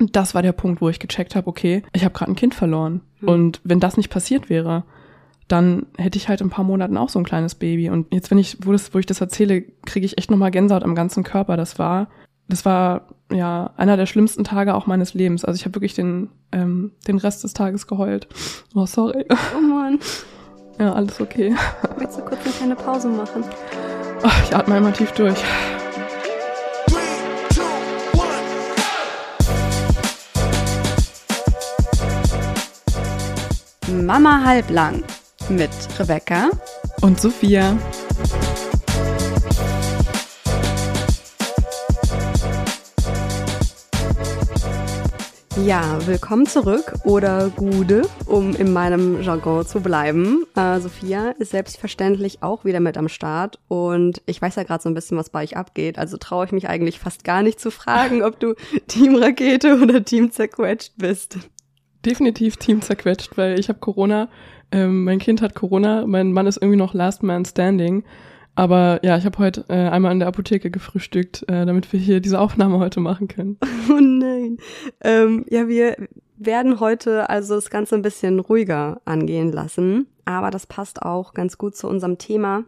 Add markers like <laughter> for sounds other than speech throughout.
Und das war der Punkt, wo ich gecheckt habe, okay, ich habe gerade ein Kind verloren. Mhm. Und wenn das nicht passiert wäre, dann hätte ich halt in ein paar Monaten auch so ein kleines Baby. Und jetzt, wenn ich, wo, das, wo ich das erzähle, kriege ich echt nochmal Gänsehaut am ganzen Körper. Das war, das war ja einer der schlimmsten Tage auch meines Lebens. Also ich habe wirklich den, ähm, den Rest des Tages geheult. Oh, sorry. Oh Mann. Ja, alles okay. Willst du kurz eine kleine Pause machen? Oh, ich atme einmal tief durch. Mama halblang mit Rebecca und Sophia. Ja, willkommen zurück oder Gude, um in meinem Jargon zu bleiben. Äh, Sophia ist selbstverständlich auch wieder mit am Start und ich weiß ja gerade so ein bisschen, was bei euch abgeht. Also traue ich mich eigentlich fast gar nicht zu fragen, ob du <laughs> Team Rakete oder Team zerquetscht bist. Definitiv Team zerquetscht, weil ich habe Corona, ähm, mein Kind hat Corona, mein Mann ist irgendwie noch Last Man Standing. Aber ja, ich habe heute äh, einmal in der Apotheke gefrühstückt, äh, damit wir hier diese Aufnahme heute machen können. <laughs> Oh nein. Ähm, ja, wir werden heute also das Ganze ein bisschen ruhiger angehen lassen. Aber das passt auch ganz gut zu unserem Thema.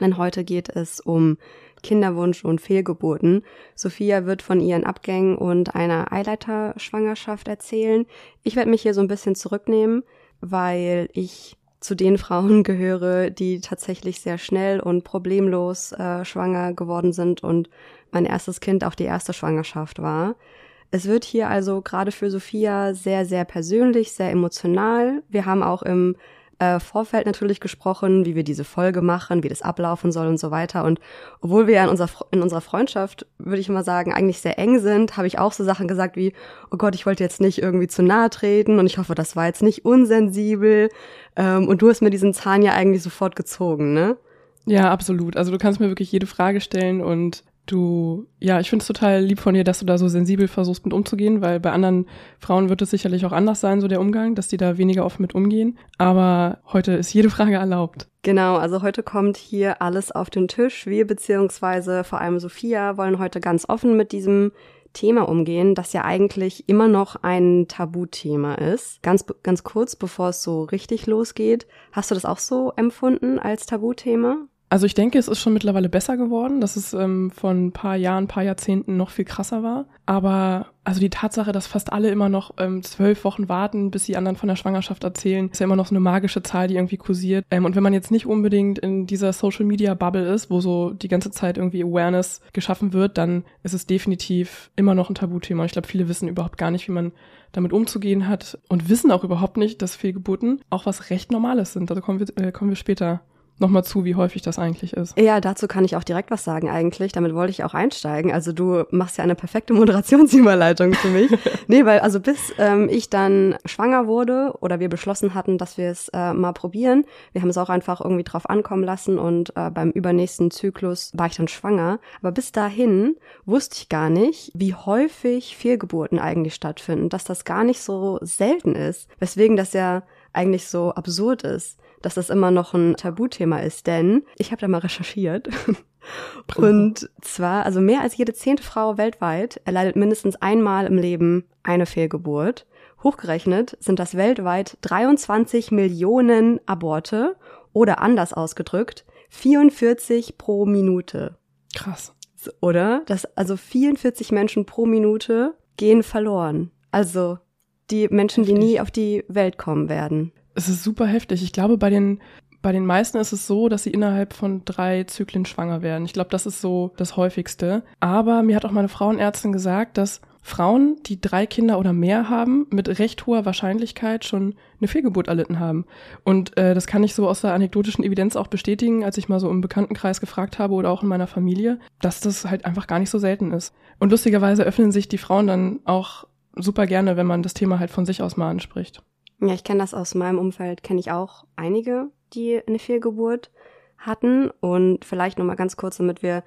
Denn heute geht es um Kinderwunsch und Fehlgeburten. Sophia wird von ihren Abgängen und einer Eileiterschwangerschaft erzählen. Ich werde mich hier so ein bisschen zurücknehmen, weil ich zu den <laughs> Frauen gehöre, die tatsächlich sehr schnell und problemlos äh, schwanger geworden sind und mein erstes Kind auch die erste Schwangerschaft war. Es wird hier also gerade für Sophia sehr, sehr persönlich, sehr emotional. Wir haben auch im äh, Vorfeld natürlich gesprochen, wie wir diese Folge machen, wie das ablaufen soll und so weiter. Und obwohl wir ja in unserer, in unserer Freundschaft, würde ich mal sagen, eigentlich sehr eng sind, habe ich auch so Sachen gesagt wie, oh Gott, ich wollte jetzt nicht irgendwie zu nahe treten und ich hoffe, das war jetzt nicht unsensibel. Ähm, und du hast mir diesen Zahn ja eigentlich sofort gezogen, ne? Ja, absolut. Also du kannst mir wirklich jede Frage stellen und du, ja, ich finde es total lieb von dir, dass du da so sensibel versuchst mit umzugehen, weil bei anderen Frauen wird es sicherlich auch anders sein, so der Umgang, dass die da weniger offen mit umgehen. Aber heute ist jede Frage erlaubt. Genau, also heute kommt hier alles auf den Tisch. Wir beziehungsweise vor allem Sophia wollen heute ganz offen mit diesem Thema umgehen, das ja eigentlich immer noch ein Tabuthema ist. Ganz, ganz kurz, bevor es so richtig losgeht, hast du das auch so empfunden als Tabuthema? Also ich denke, es ist schon mittlerweile besser geworden, dass es ähm, von ein paar Jahren, ein paar Jahrzehnten noch viel krasser war. Aber also die Tatsache, dass fast alle immer noch ähm, zwölf Wochen warten, bis die anderen von der Schwangerschaft erzählen, ist ja immer noch so eine magische Zahl, die irgendwie kursiert. Ähm, und wenn man jetzt nicht unbedingt in dieser Social Media Bubble ist, wo so die ganze Zeit irgendwie Awareness geschaffen wird, dann ist es definitiv immer noch ein Tabuthema. Ich glaube, viele wissen überhaupt gar nicht, wie man damit umzugehen hat und wissen auch überhaupt nicht, dass Fehlgeburten auch was recht Normales sind. Da kommen wir, äh, kommen wir später nochmal zu, wie häufig das eigentlich ist. Ja, dazu kann ich auch direkt was sagen eigentlich. Damit wollte ich auch einsteigen. Also du machst ja eine perfekte <laughs> Moderationsüberleitung für mich. <laughs> nee, weil also bis ähm, ich dann schwanger wurde oder wir beschlossen hatten, dass wir es äh, mal probieren, wir haben es auch einfach irgendwie drauf ankommen lassen und äh, beim übernächsten Zyklus war ich dann schwanger. Aber bis dahin wusste ich gar nicht, wie häufig Fehlgeburten eigentlich stattfinden, dass das gar nicht so selten ist. Weswegen das ja eigentlich so absurd ist dass das immer noch ein Tabuthema ist, denn ich habe da mal recherchiert. <laughs> Und zwar, also mehr als jede zehnte Frau weltweit erleidet mindestens einmal im Leben eine Fehlgeburt. Hochgerechnet sind das weltweit 23 Millionen Aborte oder anders ausgedrückt 44 pro Minute. Krass. Oder? Das, also 44 Menschen pro Minute gehen verloren. Also die Menschen, die nie auf die Welt kommen werden. Es ist super heftig. Ich glaube, bei den, bei den meisten ist es so, dass sie innerhalb von drei Zyklen schwanger werden. Ich glaube, das ist so das häufigste. Aber mir hat auch meine Frauenärztin gesagt, dass Frauen, die drei Kinder oder mehr haben, mit recht hoher Wahrscheinlichkeit schon eine Fehlgeburt erlitten haben. Und äh, das kann ich so aus der anekdotischen Evidenz auch bestätigen, als ich mal so im Bekanntenkreis gefragt habe oder auch in meiner Familie, dass das halt einfach gar nicht so selten ist. Und lustigerweise öffnen sich die Frauen dann auch super gerne, wenn man das Thema halt von sich aus mal anspricht. Ja, ich kenne das aus meinem Umfeld, kenne ich auch einige, die eine Fehlgeburt hatten. Und vielleicht nochmal ganz kurz, damit wir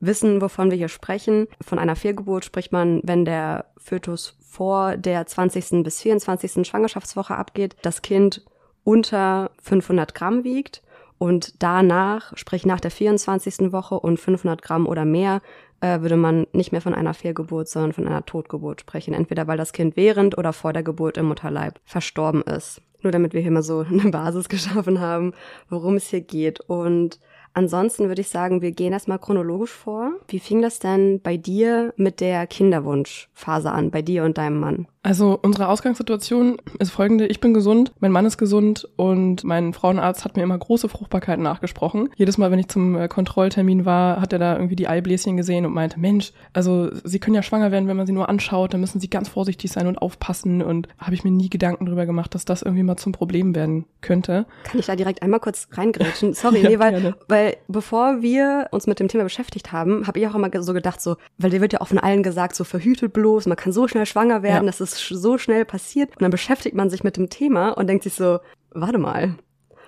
wissen, wovon wir hier sprechen. Von einer Fehlgeburt spricht man, wenn der Fötus vor der 20. bis 24. Schwangerschaftswoche abgeht, das Kind unter 500 Gramm wiegt Und danach, sprich nach der 24. Woche und 500 Gramm oder mehr, äh, würde man nicht mehr von einer Fehlgeburt, sondern von einer Totgeburt sprechen. Entweder weil das Kind während oder vor der Geburt im Mutterleib verstorben ist. Nur damit wir hier mal so eine Basis <laughs> geschaffen haben, worum es hier geht. Und Ansonsten würde ich sagen, wir gehen erstmal chronologisch vor. Wie fing das denn bei dir mit der Kinderwunschphase an, bei dir und deinem Mann? Also unsere Ausgangssituation ist folgende. Ich bin gesund, mein Mann ist gesund und mein Frauenarzt hat mir immer große Fruchtbarkeit nachgesprochen. Jedes Mal, wenn ich zum äh, Kontrolltermin war, hat er da irgendwie die Eibläschen gesehen und meinte, Mensch, also Sie können ja schwanger werden, wenn man sie nur anschaut, dann müssen Sie ganz vorsichtig sein und aufpassen. Und habe ich mir nie Gedanken drüber gemacht, dass das irgendwie mal zum Problem werden könnte. Kann ich da direkt einmal kurz reingrätschen? <laughs> Sorry, ja, nee, weil, weil bevor wir uns mit dem Thema beschäftigt haben, habe ich auch immer so gedacht, so, weil dir wird ja auch von allen gesagt, so verhütet bloß, man kann so schnell schwanger werden, ja. das ist so schnell passiert. Und dann beschäftigt man sich mit dem Thema und denkt sich so, warte mal.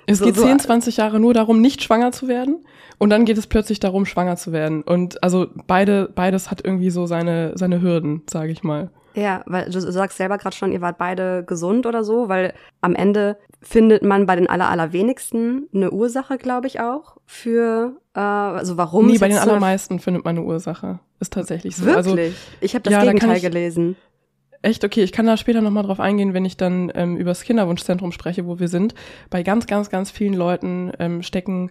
Es so, geht so 10, 20 Jahre nur darum, nicht schwanger zu werden. Und dann geht es plötzlich darum, schwanger zu werden. Und also beide, beides hat irgendwie so seine, seine Hürden, sage ich mal. Ja, weil du sagst selber gerade schon, ihr wart beide gesund oder so, weil am Ende findet man bei den aller, allerwenigsten eine Ursache, glaube ich auch, für, äh, also warum. Nee, bei den allermeisten findet man eine Ursache. Ist tatsächlich so. Also Wirklich? Also, ich habe das ja, Gegenteil ich, gelesen. Echt, okay, ich kann da später nochmal drauf eingehen, wenn ich dann ähm, über das Kinderwunschzentrum spreche, wo wir sind. Bei ganz, ganz, ganz vielen Leuten ähm, stecken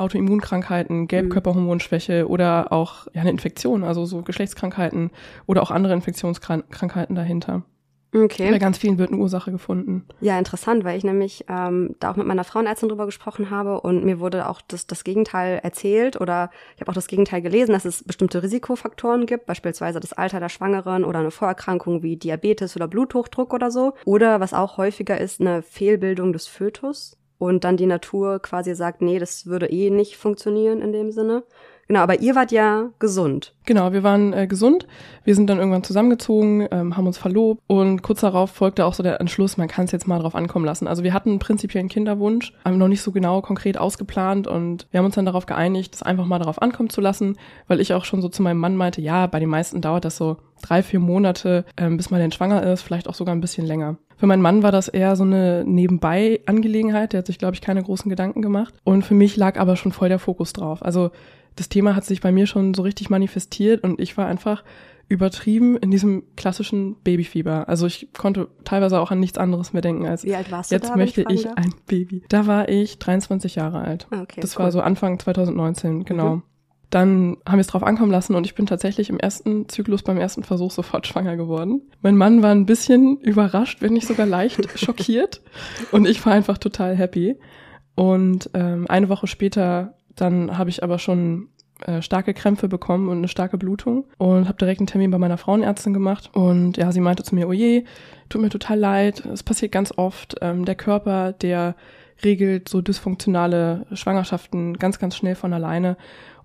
Autoimmunkrankheiten, Gelbkörperhormonschwäche oder auch ja, eine Infektion, also so Geschlechtskrankheiten oder auch andere Infektionskrankheiten dahinter. Okay. Bei ganz vielen wird eine Ursache gefunden. Ja, interessant, weil ich nämlich ähm, da auch mit meiner Frauenärztin drüber gesprochen habe und mir wurde auch das, das Gegenteil erzählt oder ich habe auch das Gegenteil gelesen, dass es bestimmte Risikofaktoren gibt, beispielsweise das Alter der Schwangeren oder eine Vorerkrankung wie Diabetes oder Bluthochdruck oder so. Oder was auch häufiger ist, eine Fehlbildung des Fötus und dann die Natur quasi sagt, nee, das würde eh nicht funktionieren in dem Sinne. Genau, aber ihr wart ja gesund. Genau, wir waren äh, gesund. Wir sind dann irgendwann zusammengezogen, ähm, haben uns verlobt und kurz darauf folgte auch so der Entschluss, man kann es jetzt mal drauf ankommen lassen. Also wir hatten prinzipiell einen Kinderwunsch, haben noch nicht so genau konkret ausgeplant und wir haben uns dann darauf geeinigt, das einfach mal darauf ankommen zu lassen, weil ich auch schon so zu meinem Mann meinte, ja, bei den meisten dauert das so drei, vier Monate, ähm, bis man denn schwanger ist, vielleicht auch sogar ein bisschen länger. Für meinen Mann war das eher so eine Nebenbei-Angelegenheit. Der hat sich, glaube ich, keine großen Gedanken gemacht. Und für mich lag aber schon voll der Fokus drauf. Also das Thema hat sich bei mir schon so richtig manifestiert und ich war einfach übertrieben in diesem klassischen Babyfieber. Also ich konnte teilweise auch an nichts anderes mehr denken als Wie alt warst du jetzt da, möchte ich, ich ein Baby. Da war ich 23 Jahre alt. Ah, okay, das cool. war so Anfang 2019, genau. Mhm. Dann haben wir es drauf ankommen lassen und ich bin tatsächlich im ersten Zyklus beim ersten Versuch sofort <laughs> schwanger geworden. Mein Mann war ein bisschen überrascht, wenn nicht sogar leicht <laughs> schockiert und ich war einfach total happy. Und ähm, eine Woche später dann habe ich aber schon äh, starke Krämpfe bekommen und eine starke Blutung und habe direkt einen Termin bei meiner Frauenärztin gemacht. Und ja, sie meinte zu mir, oh je, tut mir total leid, es passiert ganz oft. Ähm, der Körper, der regelt so dysfunktionale Schwangerschaften ganz, ganz schnell von alleine.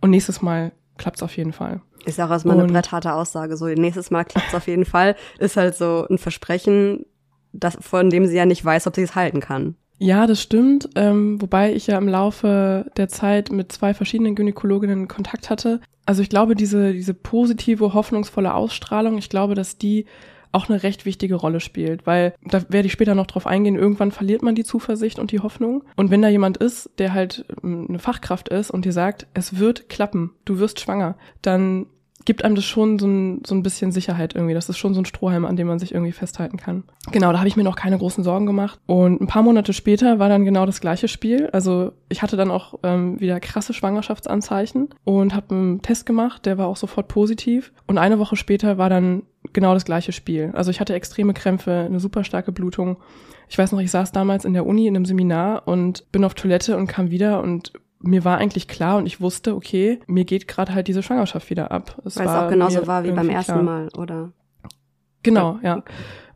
Und nächstes Mal klappt's auf jeden Fall. Ist auch erstmal eine brettharte Aussage. So, nächstes Mal klappt's auf jeden Fall. Ist halt so ein Versprechen, das, von dem sie ja nicht weiß, ob sie es halten kann. Ja, das stimmt. Ähm, wobei ich ja im Laufe der Zeit mit zwei verschiedenen Gynäkologinnen Kontakt hatte. Also ich glaube, diese, diese positive, hoffnungsvolle Ausstrahlung, ich glaube, dass die auch eine recht wichtige Rolle spielt, weil da werde ich später noch drauf eingehen, irgendwann verliert man die Zuversicht und die Hoffnung. Und wenn da jemand ist, der halt ähm, eine Fachkraft ist und dir sagt, es wird klappen, du wirst schwanger, dann gibt einem das schon so ein, so ein bisschen Sicherheit irgendwie. Das ist schon so ein Strohhalm, an dem man sich irgendwie festhalten kann. Genau, da habe ich mir noch keine großen Sorgen gemacht. Und ein paar Monate später war dann genau das gleiche Spiel. Also ich hatte dann auch ähm, wieder krasse Schwangerschaftsanzeichen und habe einen Test gemacht, der war auch sofort positiv. Und eine Woche später war dann genau das gleiche Spiel. Also ich hatte extreme Krämpfe, eine super starke Blutung. Ich weiß noch, ich saß damals in der Uni in einem Seminar und bin auf Toilette und kam wieder und mir war eigentlich klar und ich wusste, okay, mir geht gerade halt diese Schwangerschaft wieder ab. Es Weil es auch genauso war wie beim ersten klar. Mal, oder? Genau, ja.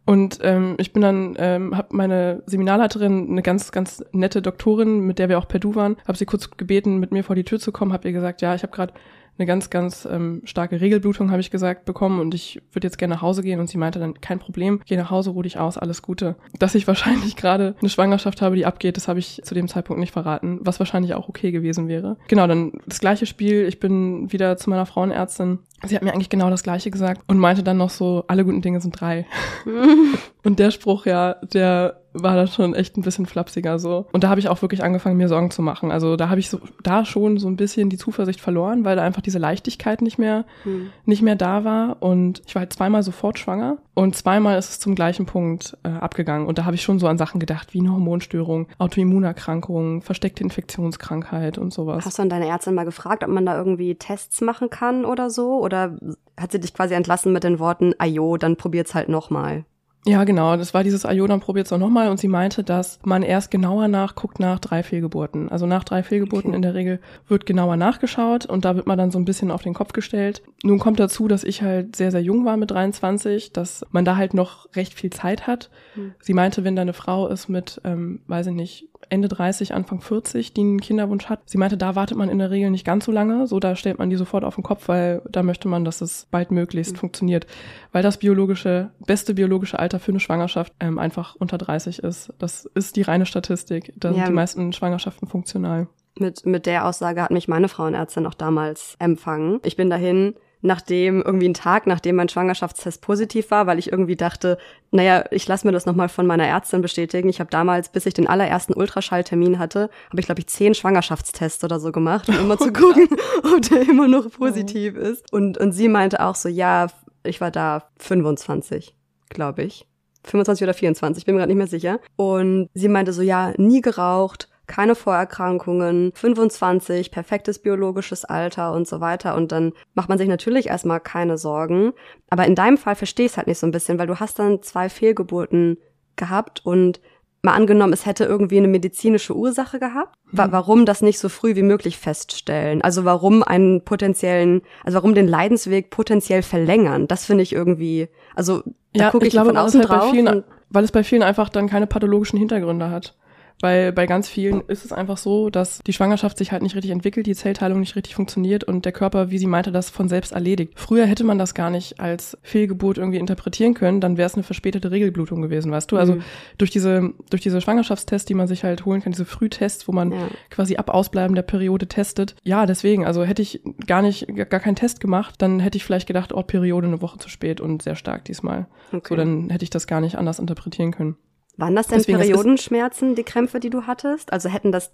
Und ähm, ich bin dann, ähm, habe meine Seminarleiterin, eine ganz, ganz nette Doktorin, mit der wir auch per Du waren, habe sie kurz gebeten, mit mir vor die Tür zu kommen, habe ihr gesagt, ja, ich habe gerade eine ganz, ganz ähm, starke Regelblutung, habe ich gesagt, bekommen und ich würde jetzt gerne nach Hause gehen. Und sie meinte dann, kein Problem, geh nach Hause, ruh dich aus, alles Gute. Dass ich <laughs> wahrscheinlich gerade eine Schwangerschaft habe, die abgeht, das habe ich zu dem Zeitpunkt nicht verraten, was wahrscheinlich auch okay gewesen wäre. Genau, dann das gleiche Spiel, ich bin wieder zu meiner Frauenärztin. Sie hat mir eigentlich genau das gleiche gesagt und meinte dann noch so, alle guten Dinge sind drei. <laughs> und der Spruch, ja, der war das schon echt ein bisschen flapsiger so. Und da habe ich auch wirklich angefangen, mir Sorgen zu machen. Also da habe ich so, da schon so ein bisschen die Zuversicht verloren, weil da einfach diese Leichtigkeit nicht mehr, hm. nicht mehr da war. Und ich war halt zweimal sofort schwanger und zweimal ist es zum gleichen Punkt äh, abgegangen. Und da habe ich schon so an Sachen gedacht, wie eine Hormonstörung, Autoimmunerkrankung, versteckte Infektionskrankheit und sowas. Hast du an deine Ärztin mal gefragt, ob man da irgendwie Tests machen kann oder so? Oder hat sie dich quasi entlassen mit den Worten, ajo, dann probiert's halt nochmal? Ja, genau. Das war dieses Ayodam probiert es auch nochmal und sie meinte, dass man erst genauer nachguckt nach drei Fehlgeburten. Also nach drei Fehlgeburten okay. in der Regel wird genauer nachgeschaut und da wird man dann so ein bisschen auf den Kopf gestellt. Nun kommt dazu, dass ich halt sehr, sehr jung war mit 23, dass man da halt noch recht viel Zeit hat. Mhm. Sie meinte, wenn da eine Frau ist mit, ähm, weiß ich nicht, Ende 30, Anfang 40, die einen Kinderwunsch hat. Sie meinte, da wartet man in der Regel nicht ganz so lange. So, da stellt man die sofort auf den Kopf, weil da möchte man, dass es bald möglichst mhm. funktioniert. Weil das biologische, beste biologische Alter für eine Schwangerschaft ähm, einfach unter 30 ist. Das ist die reine Statistik. Da ja. sind die meisten Schwangerschaften funktional. Mit, mit der Aussage hat mich meine Frauenärztin auch damals empfangen. Ich bin dahin nachdem irgendwie ein Tag, nachdem mein Schwangerschaftstest positiv war, weil ich irgendwie dachte, naja, ich lasse mir das nochmal von meiner Ärztin bestätigen. Ich habe damals, bis ich den allerersten Ultraschalltermin hatte, habe ich, glaube ich, zehn Schwangerschaftstests oder so gemacht, um immer <laughs> oh, zu gucken, ob der immer noch positiv oh. ist. Und, und sie meinte auch so, ja, ich war da 25, glaube ich. 25 oder 24, bin mir gerade nicht mehr sicher. Und sie meinte so, ja, nie geraucht, keine Vorerkrankungen, 25, perfektes biologisches Alter und so weiter. Und dann macht man sich natürlich erstmal keine Sorgen. Aber in deinem Fall verstehe ich es halt nicht so ein bisschen, weil du hast dann zwei Fehlgeburten gehabt und mal angenommen, es hätte irgendwie eine medizinische Ursache gehabt. Wa mhm. warum das nicht so früh wie möglich feststellen? Also warum einen potenziellen, also warum den Leidensweg potenziell verlängern? Das finde ich irgendwie, also da ja, gucke ich, ich glaube, von außen halt drauf. Vielen, weil es bei vielen einfach dann keine pathologischen Hintergründe hat. Weil bei ganz vielen ist es einfach so, dass die Schwangerschaft sich halt nicht richtig entwickelt, die Zellteilung nicht richtig funktioniert und der Körper, wie sie meinte, das von selbst erledigt. Früher hätte man das gar nicht als Fehlgeburt irgendwie interpretieren können, dann wäre es eine verspätete Regelblutung gewesen, weißt du? Also mhm. durch diese, durch diese Schwangerschaftstests, die man sich halt holen kann, diese Frühtests, wo man ja. quasi ab Ausbleiben der Periode testet. Ja, deswegen, also hätte ich gar nicht, gar keinen Test gemacht, dann hätte ich vielleicht gedacht, oh, Periode eine Woche zu spät und sehr stark diesmal. Okay. So, dann hätte ich das gar nicht anders interpretieren können. Waren das denn Deswegen, Periodenschmerzen, die Krämpfe, die du hattest? Also hätten das,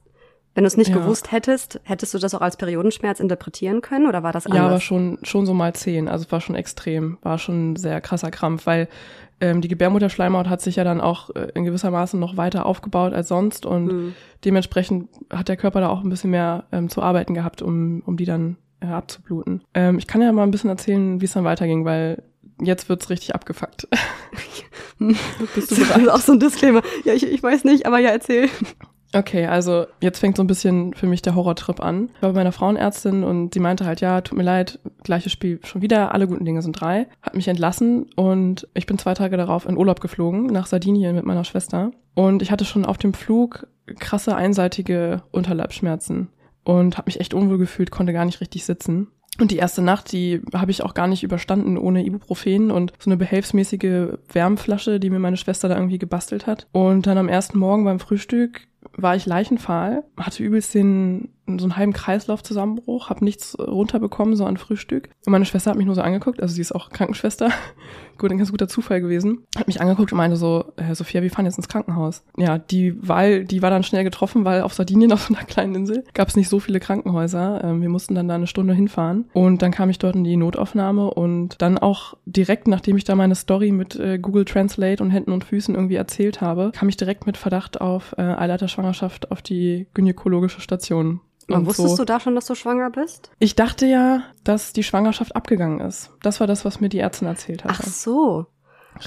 wenn du es nicht ja. gewusst hättest, hättest du das auch als Periodenschmerz interpretieren können oder war das anders? Ja, aber schon, schon so mal zehn. Also es war schon extrem, war schon ein sehr krasser Krampf, weil ähm, die Gebärmutterschleimhaut hat sich ja dann auch äh, in gewisser Maße noch weiter aufgebaut als sonst und mhm. dementsprechend hat der Körper da auch ein bisschen mehr ähm, zu arbeiten gehabt, um, um die dann äh, abzubluten. Ähm, ich kann ja mal ein bisschen erzählen, wie es dann weiterging, weil jetzt wird's richtig abgefuckt. <laughs> Bist du bereit? Das ist auch so ein Disclaimer. Ja, ich, ich weiß nicht, aber ja, erzähl. Okay, also jetzt fängt so ein bisschen für mich der Horrortrip an. Ich war bei meiner Frauenärztin und sie meinte halt, ja, tut mir leid, gleiches Spiel schon wieder, alle guten Dinge sind drei. Hat mich entlassen und ich bin zwei Tage darauf in Urlaub geflogen, nach Sardinien mit meiner Schwester. Und ich hatte schon auf dem Flug krasse einseitige Unterleibsschmerzen und habe mich echt unwohl gefühlt, konnte gar nicht richtig sitzen. Und die erste Nacht, die habe ich auch gar nicht überstanden ohne Ibuprofen und so eine behelfsmäßige Wärmflasche, die mir meine Schwester da irgendwie gebastelt hat. Und dann am ersten Morgen beim Frühstück war ich leichenfahl, hatte übelst den so einen halben Kreislaufzusammenbruch, habe nichts runterbekommen, so an Frühstück. Und meine Schwester hat mich nur so angeguckt, also sie ist auch Krankenschwester. <laughs> Gut, ein ganz guter Zufall gewesen. Hat mich angeguckt und meinte so, äh, Sophia, wir fahren jetzt ins Krankenhaus. Ja, die Wahl, die war dann schnell getroffen, weil auf Sardinien, <laughs> auf so einer kleinen Insel, gab es nicht so viele Krankenhäuser. Ähm, wir mussten dann da eine Stunde hinfahren. Und dann kam ich dort in die Notaufnahme und dann auch direkt, nachdem ich da meine Story mit äh, Google Translate und Händen und Füßen irgendwie erzählt habe, kam ich direkt mit Verdacht auf äh, Eileiterschwangerschaft auf die gynäkologische Station. Und wusstest so. du da schon, dass du schwanger bist? Ich dachte ja, dass die Schwangerschaft abgegangen ist. Das war das, was mir die Ärztin erzählt hat. Ach so.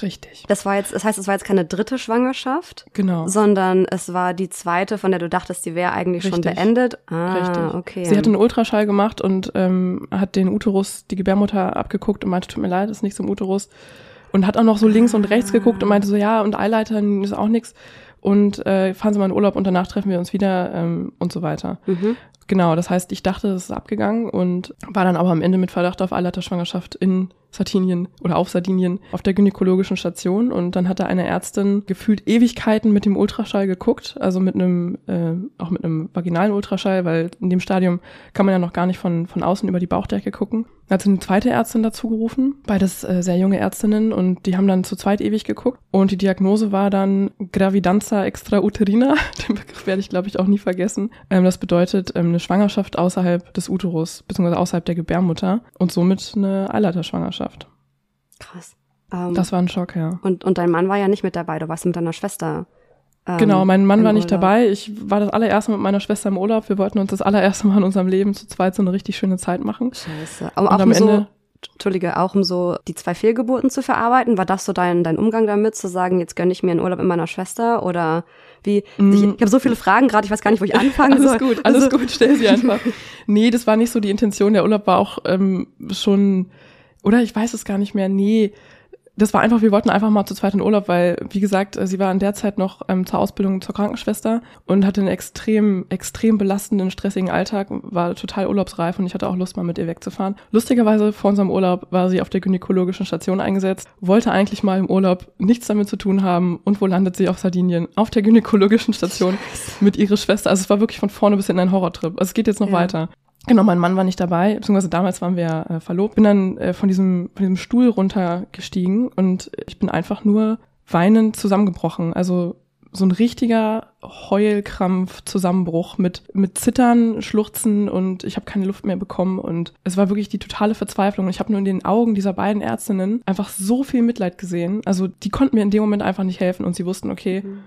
Richtig. Das war jetzt, das heißt, es war jetzt keine dritte Schwangerschaft. Genau. Sondern es war die zweite, von der du dachtest, die wäre eigentlich Richtig. schon beendet. Ah, Richtig. okay. Sie hat einen Ultraschall gemacht und ähm, hat den Uterus, die Gebärmutter abgeguckt und meinte, tut mir leid, ist nichts im Uterus. Und hat auch noch so links und rechts geguckt und meinte so, ja, und Eileitern ist auch nichts. Und äh, fahren Sie mal in Urlaub und danach treffen wir uns wieder ähm, und so weiter. Mhm genau, das heißt, ich dachte, das ist abgegangen und war dann aber am Ende mit Verdacht auf Eileiterschwangerschaft in Sardinien oder auf Sardinien auf der gynäkologischen Station und dann hatte eine Ärztin gefühlt Ewigkeiten mit dem Ultraschall geguckt, also mit einem, äh, auch mit einem vaginalen Ultraschall, weil in dem Stadium kann man ja noch gar nicht von, von außen über die Bauchdecke gucken. Dann hat sie eine zweite Ärztin dazu gerufen, beides äh, sehr junge Ärztinnen und die haben dann zu zweit ewig geguckt und die Diagnose war dann Gravidanza extrauterina, <laughs> den Begriff werde ich glaube ich auch nie vergessen. Ähm, das bedeutet ähm, eine Schwangerschaft außerhalb des Uterus, beziehungsweise außerhalb der Gebärmutter und somit eine Eileiterschwangerschaft. Schwangerschaft. Krass. Ähm, das war ein Schock, ja. Und, und dein Mann war ja nicht mit dabei, du warst mit deiner Schwester. Ähm, genau, mein Mann war nicht Urlaub. dabei. Ich war das allererste Mal mit meiner Schwester im Urlaub. Wir wollten uns das allererste Mal in unserem Leben zu zweit so eine richtig schöne Zeit machen. Scheiße. Aber auch am so, Ende, Entschuldige, auch um so die zwei Fehlgeburten zu verarbeiten, war das so dein, dein Umgang damit, zu sagen, jetzt gönne ich mir einen Urlaub mit meiner Schwester oder wie? Mm. Ich, ich habe so viele Fragen gerade, ich weiß gar nicht, wo ich <laughs> anfangen alles soll. Alles gut, alles also, gut, stell sie einfach. <laughs> nee, das war nicht so die Intention. Der Urlaub war auch ähm, schon oder ich weiß es gar nicht mehr. Nee, das war einfach, wir wollten einfach mal zu zweit in Urlaub, weil, wie gesagt, sie war in der Zeit noch ähm, zur Ausbildung zur Krankenschwester und hatte einen extrem, extrem belastenden, stressigen Alltag, war total urlaubsreif und ich hatte auch Lust, mal mit ihr wegzufahren. Lustigerweise, vor unserem Urlaub war sie auf der gynäkologischen Station eingesetzt, wollte eigentlich mal im Urlaub nichts damit zu tun haben und wo landet sie auf Sardinien? Auf der gynäkologischen Station <laughs> mit ihrer Schwester. Also es war wirklich von vorne bis hinten ein Horrortrip. Also es geht jetzt noch ja. weiter. Genau, mein Mann war nicht dabei, beziehungsweise damals waren wir äh, verlobt. Bin dann äh, von diesem von diesem Stuhl runtergestiegen und ich bin einfach nur weinend zusammengebrochen. Also so ein richtiger Heulkrampf, Zusammenbruch mit mit Zittern, Schluchzen und ich habe keine Luft mehr bekommen und es war wirklich die totale Verzweiflung. Ich habe nur in den Augen dieser beiden Ärztinnen einfach so viel Mitleid gesehen. Also die konnten mir in dem Moment einfach nicht helfen und sie wussten, okay, mhm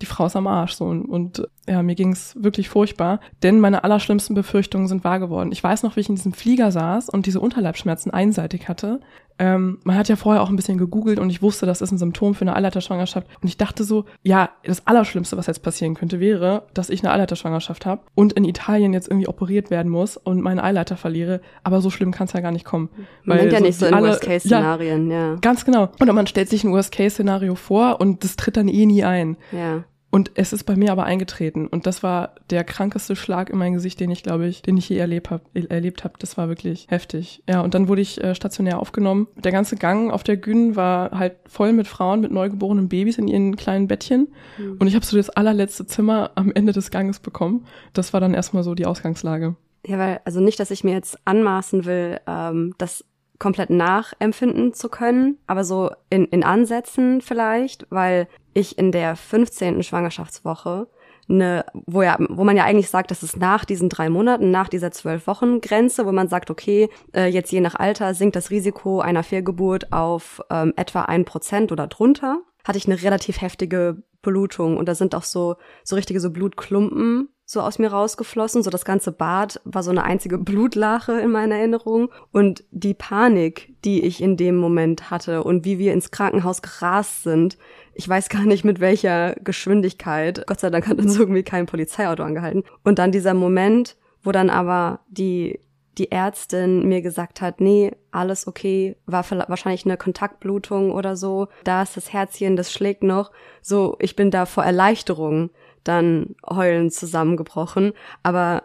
die Frau ist am Arsch. So. Und, und ja, mir ging's wirklich furchtbar, denn meine allerschlimmsten Befürchtungen sind wahr geworden. Ich weiß noch, wie ich in diesem Flieger saß und diese Unterleibsschmerzen einseitig hatte. Ähm, man hat ja vorher auch ein bisschen gegoogelt und ich wusste, das ist ein Symptom für eine Eileiterschwangerschaft. Und ich dachte so, ja, das Allerschlimmste, was jetzt passieren könnte, wäre, dass ich eine Eileiterschwangerschaft habe und in Italien jetzt irgendwie operiert werden muss und meine Eileiter verliere. Aber so schlimm kann es ja gar nicht kommen. Man denkt ja so nicht so in Worst-Case-Szenarien, ja, ja. Ganz genau. Und man stellt sich ein Worst-Case-Szenario vor und das tritt dann eh nie ein. Ja. Und es ist bei mir aber eingetreten. Und das war der krankeste Schlag in mein Gesicht, den ich, glaube ich, den ich je erlebt habe. Erlebt hab. Das war wirklich heftig. Ja, und dann wurde ich äh, stationär aufgenommen. Der ganze Gang auf der Gün war halt voll mit Frauen mit neugeborenen Babys in ihren kleinen Bettchen. Mhm. Und ich habe so das allerletzte Zimmer am Ende des Ganges bekommen. Das war dann erstmal so die Ausgangslage. Ja, weil, also nicht, dass ich mir jetzt anmaßen will, ähm, das komplett nachempfinden zu können, aber so in, in Ansätzen vielleicht, weil ich in der 15. Schwangerschaftswoche eine, wo ja, wo man ja eigentlich sagt, das ist nach diesen drei Monaten, nach dieser zwölf Wochen Grenze, wo man sagt, okay, äh, jetzt je nach Alter sinkt das Risiko einer Fehlgeburt auf ähm, etwa ein Prozent oder drunter, hatte ich eine relativ heftige Blutung und da sind auch so so richtige so Blutklumpen so aus mir rausgeflossen. So das ganze Bad war so eine einzige Blutlache in meiner Erinnerung. Und die Panik, die ich in dem Moment hatte und wie wir ins Krankenhaus gerast sind, ich weiß gar nicht mit welcher Geschwindigkeit. Gott sei Dank hat uns irgendwie kein Polizeiauto angehalten. Und dann dieser Moment, wo dann aber die die Ärztin mir gesagt hat, nee, alles okay, war wahrscheinlich eine Kontaktblutung oder so, da ist das Herzchen, das schlägt noch. So, ich bin da vor Erleichterung dann heulend zusammengebrochen. Aber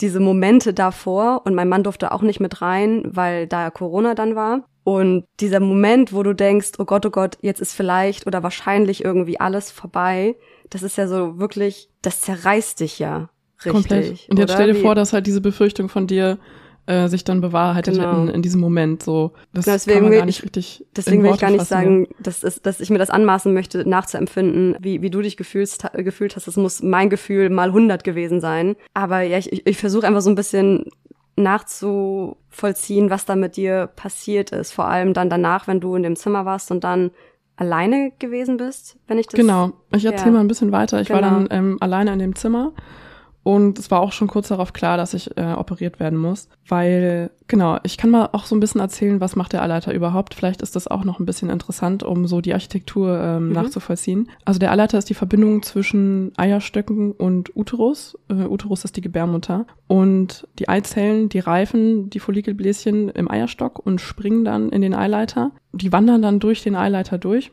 diese Momente davor und mein Mann durfte auch nicht mit rein, weil da Corona dann war. Und dieser Moment, wo du denkst, oh Gott, oh Gott, jetzt ist vielleicht oder wahrscheinlich irgendwie alles vorbei, das ist ja so wirklich, das zerreißt dich ja richtig. Komplett. Und jetzt stell dir vor, dass halt diese Befürchtung von dir äh, sich dann bewahrheitet genau. hätten in diesem Moment. So, das genau, deswegen kann man gar nicht richtig. Deswegen will ich gar nicht sagen, dass, es, dass ich mir das anmaßen möchte, nachzuempfinden, wie, wie du dich gefühlst, gefühlt hast. Das muss mein Gefühl mal 100 gewesen sein. Aber ja, ich, ich, ich versuche einfach so ein bisschen nachzuvollziehen, was da mit dir passiert ist. Vor allem dann danach, wenn du in dem Zimmer warst und dann alleine gewesen bist, wenn ich das. Genau. Ich erzähle ja. mal ein bisschen weiter. Ich genau. war dann ähm, alleine in dem Zimmer und es war auch schon kurz darauf klar, dass ich äh, operiert werden muss, weil, genau, ich kann mal auch so ein bisschen erzählen, was macht der Eileiter überhaupt. Vielleicht ist das auch noch ein bisschen interessant, um so die Architektur ähm, mhm. nachzuvollziehen. Also der Eileiter ist die Verbindung zwischen Eierstöcken und Uterus. Äh, Uterus ist die Gebärmutter. Und die Eizellen, die reifen die Follikelbläschen im Eierstock und springen dann in den Eileiter. Die wandern dann durch den Eileiter durch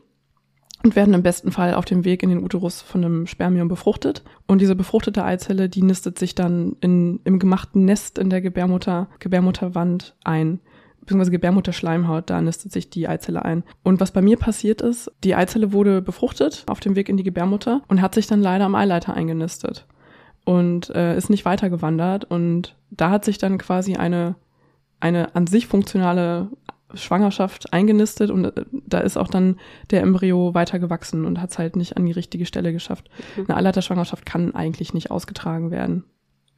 und werden im besten Fall auf dem Weg in den Uterus von einem Spermium befruchtet. Und diese befruchtete Eizelle, die nistet sich dann in, im gemachten Nest in der Gebärmutter, Gebärmutterwand ein beziehungsweise Gebärmutterschleimhaut, da nistet sich die Eizelle ein. Und was bei mir passiert ist, die Eizelle wurde befruchtet auf dem Weg in die Gebärmutter und hat sich dann leider am Eileiter eingenistet und äh, ist nicht weitergewandert. Und da hat sich dann quasi eine, eine an sich funktionale Schwangerschaft eingenistet und äh, da ist auch dann der Embryo weitergewachsen und hat es halt nicht an die richtige Stelle geschafft. Mhm. Eine Eileiterschwangerschaft kann eigentlich nicht ausgetragen werden.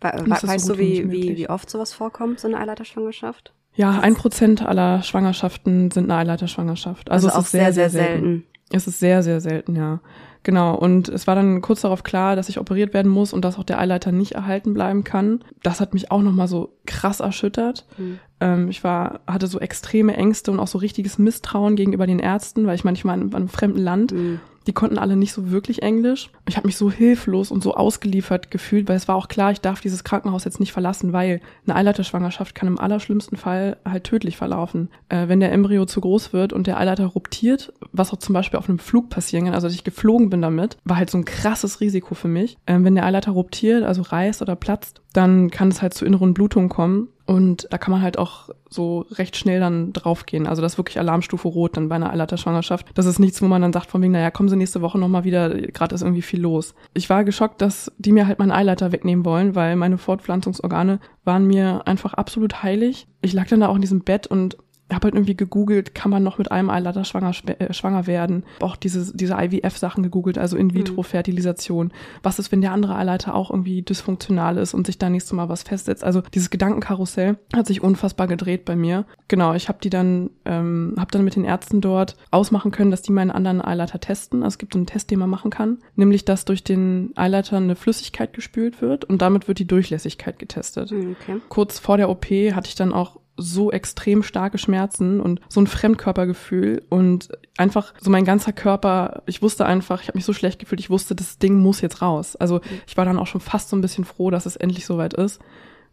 We weißt so du, wie, wie, wie oft sowas vorkommt, so eine Eileiterschwangerschaft? Ja, ein Prozent aller Schwangerschaften sind eine Eileiterschwangerschaft. Also, also es ist sehr, sehr, sehr selten. selten. Es ist sehr, sehr selten, ja. Genau, und es war dann kurz darauf klar, dass ich operiert werden muss und dass auch der Eileiter nicht erhalten bleiben kann. Das hat mich auch nochmal so krass erschüttert. Mhm. Ähm, ich war, hatte so extreme Ängste und auch so richtiges Misstrauen gegenüber den Ärzten, weil ich manchmal in, in einem fremden Land mhm. Die konnten alle nicht so wirklich Englisch. Ich habe mich so hilflos und so ausgeliefert gefühlt, weil es war auch klar, ich darf dieses Krankenhaus jetzt nicht verlassen, weil eine Eileiterschwangerschaft kann im allerschlimmsten Fall halt tödlich verlaufen. Äh, wenn der Embryo zu groß wird und der Eileiter ruptiert, was auch zum Beispiel auf einem Flug passieren kann, also dass ich geflogen bin damit, war halt so ein krasses Risiko für mich. Äh, wenn der Eileiter ruptiert, also reißt oder platzt, dann kann es halt zu inneren Blutungen kommen und da kann man halt auch so recht schnell dann draufgehen. Also das ist wirklich Alarmstufe Rot dann bei einer Eileiterschwangerschaft. Das ist nichts, wo man dann sagt von wegen, naja, kommen Sie nächste Woche nochmal wieder, gerade ist irgendwie viel los. Ich war geschockt, dass die mir halt meinen Eileiter wegnehmen wollen, weil meine Fortpflanzungsorgane waren mir einfach absolut heilig. Ich lag dann da auch in diesem Bett und habe halt irgendwie gegoogelt, kann man noch mit einem Eileiter schwanger, äh, schwanger werden. Auch diese, diese IVF-Sachen gegoogelt, also In-vitro-Fertilisation. Was ist, wenn der andere Eileiter auch irgendwie dysfunktional ist und sich da nächstes Mal was festsetzt? Also dieses Gedankenkarussell hat sich unfassbar gedreht bei mir. Genau, ich habe die dann, ähm, habe dann mit den Ärzten dort ausmachen können, dass die meinen anderen Eileiter testen. Also es gibt so einen Test, den man machen kann, nämlich dass durch den Eileiter eine Flüssigkeit gespült wird und damit wird die Durchlässigkeit getestet. Hm, okay. Kurz vor der OP hatte ich dann auch so extrem starke Schmerzen und so ein Fremdkörpergefühl und einfach so mein ganzer Körper, ich wusste einfach, ich habe mich so schlecht gefühlt, ich wusste, das Ding muss jetzt raus. Also ich war dann auch schon fast so ein bisschen froh, dass es endlich soweit ist.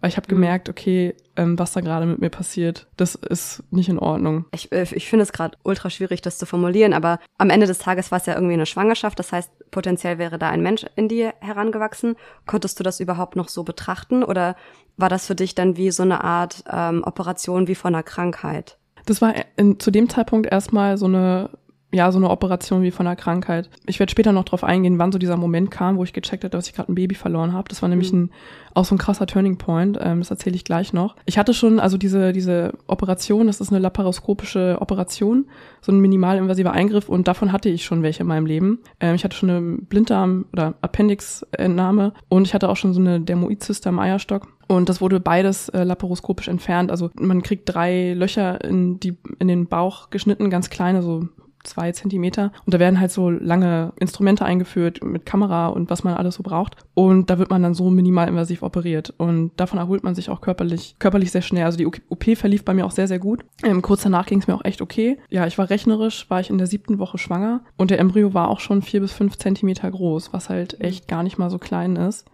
Weil ich habe mhm. gemerkt, okay, ähm, was da gerade mit mir passiert, das ist nicht in Ordnung. Ich, äh, ich finde es gerade ultra schwierig, das zu formulieren, aber am Ende des Tages war es ja irgendwie eine Schwangerschaft. Das heißt, potenziell wäre da ein Mensch in dir herangewachsen. Konntest du das überhaupt noch so betrachten oder war das für dich dann wie so eine Art ähm, Operation wie von einer Krankheit? Das war in, zu dem Zeitpunkt erstmal so eine ja, so eine Operation wie von einer Krankheit. Ich werde später noch drauf eingehen, wann so dieser Moment kam, wo ich gecheckt habe, dass ich gerade ein Baby verloren habe. Das war nämlich mhm. ein, auch so ein krasser Turning Point. Ähm, das erzähle ich gleich noch. Ich hatte schon, also diese, diese Operation, das ist eine laparoskopische Operation, so ein minimalinvasiver Eingriff und davon hatte ich schon welche in meinem Leben. Ähm, ich hatte schon eine Blinddarm- oder Appendixentnahme und ich hatte auch schon so eine Dermoidzyste am Eierstock. Und das wurde beides äh, laparoskopisch entfernt. Also man kriegt drei Löcher in, die, in den Bauch geschnitten, ganz kleine, so zwei Zentimeter. Und da werden halt so lange Instrumente eingeführt mit Kamera und was man alles so braucht. Und da wird man dann so minimal invasiv operiert. Und davon erholt man sich auch körperlich, körperlich sehr schnell. Also die OP verlief bei mir auch sehr, sehr gut. Ähm, kurz danach ging es mir auch echt okay. Ja, ich war rechnerisch, war ich in der siebten Woche schwanger. Und der Embryo war auch schon vier bis fünf Zentimeter groß, was halt echt gar nicht mal so klein ist.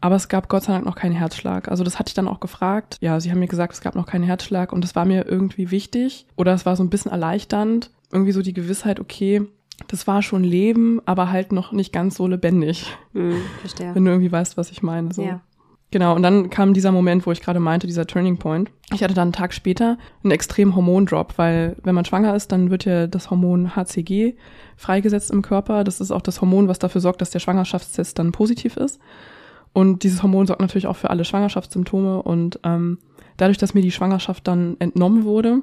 Aber es gab Gott sei Dank noch keinen Herzschlag. Also das hatte ich dann auch gefragt. Ja, sie haben mir gesagt, es gab noch keinen Herzschlag und das war mir irgendwie wichtig oder es war so ein bisschen erleichternd, irgendwie so die Gewissheit, okay, das war schon Leben, aber halt noch nicht ganz so lebendig. Hm, verstehe. Wenn du irgendwie weißt, was ich meine. So. Ja. Genau, und dann kam dieser Moment, wo ich gerade meinte, dieser Turning Point. Ich hatte dann einen Tag später einen extremen Hormondrop, weil wenn man schwanger ist, dann wird ja das Hormon HCG freigesetzt im Körper. Das ist auch das Hormon, was dafür sorgt, dass der Schwangerschaftstest dann positiv ist. Und dieses Hormon sorgt natürlich auch für alle Schwangerschaftssymptome. Und ähm, dadurch, dass mir die Schwangerschaft dann entnommen wurde,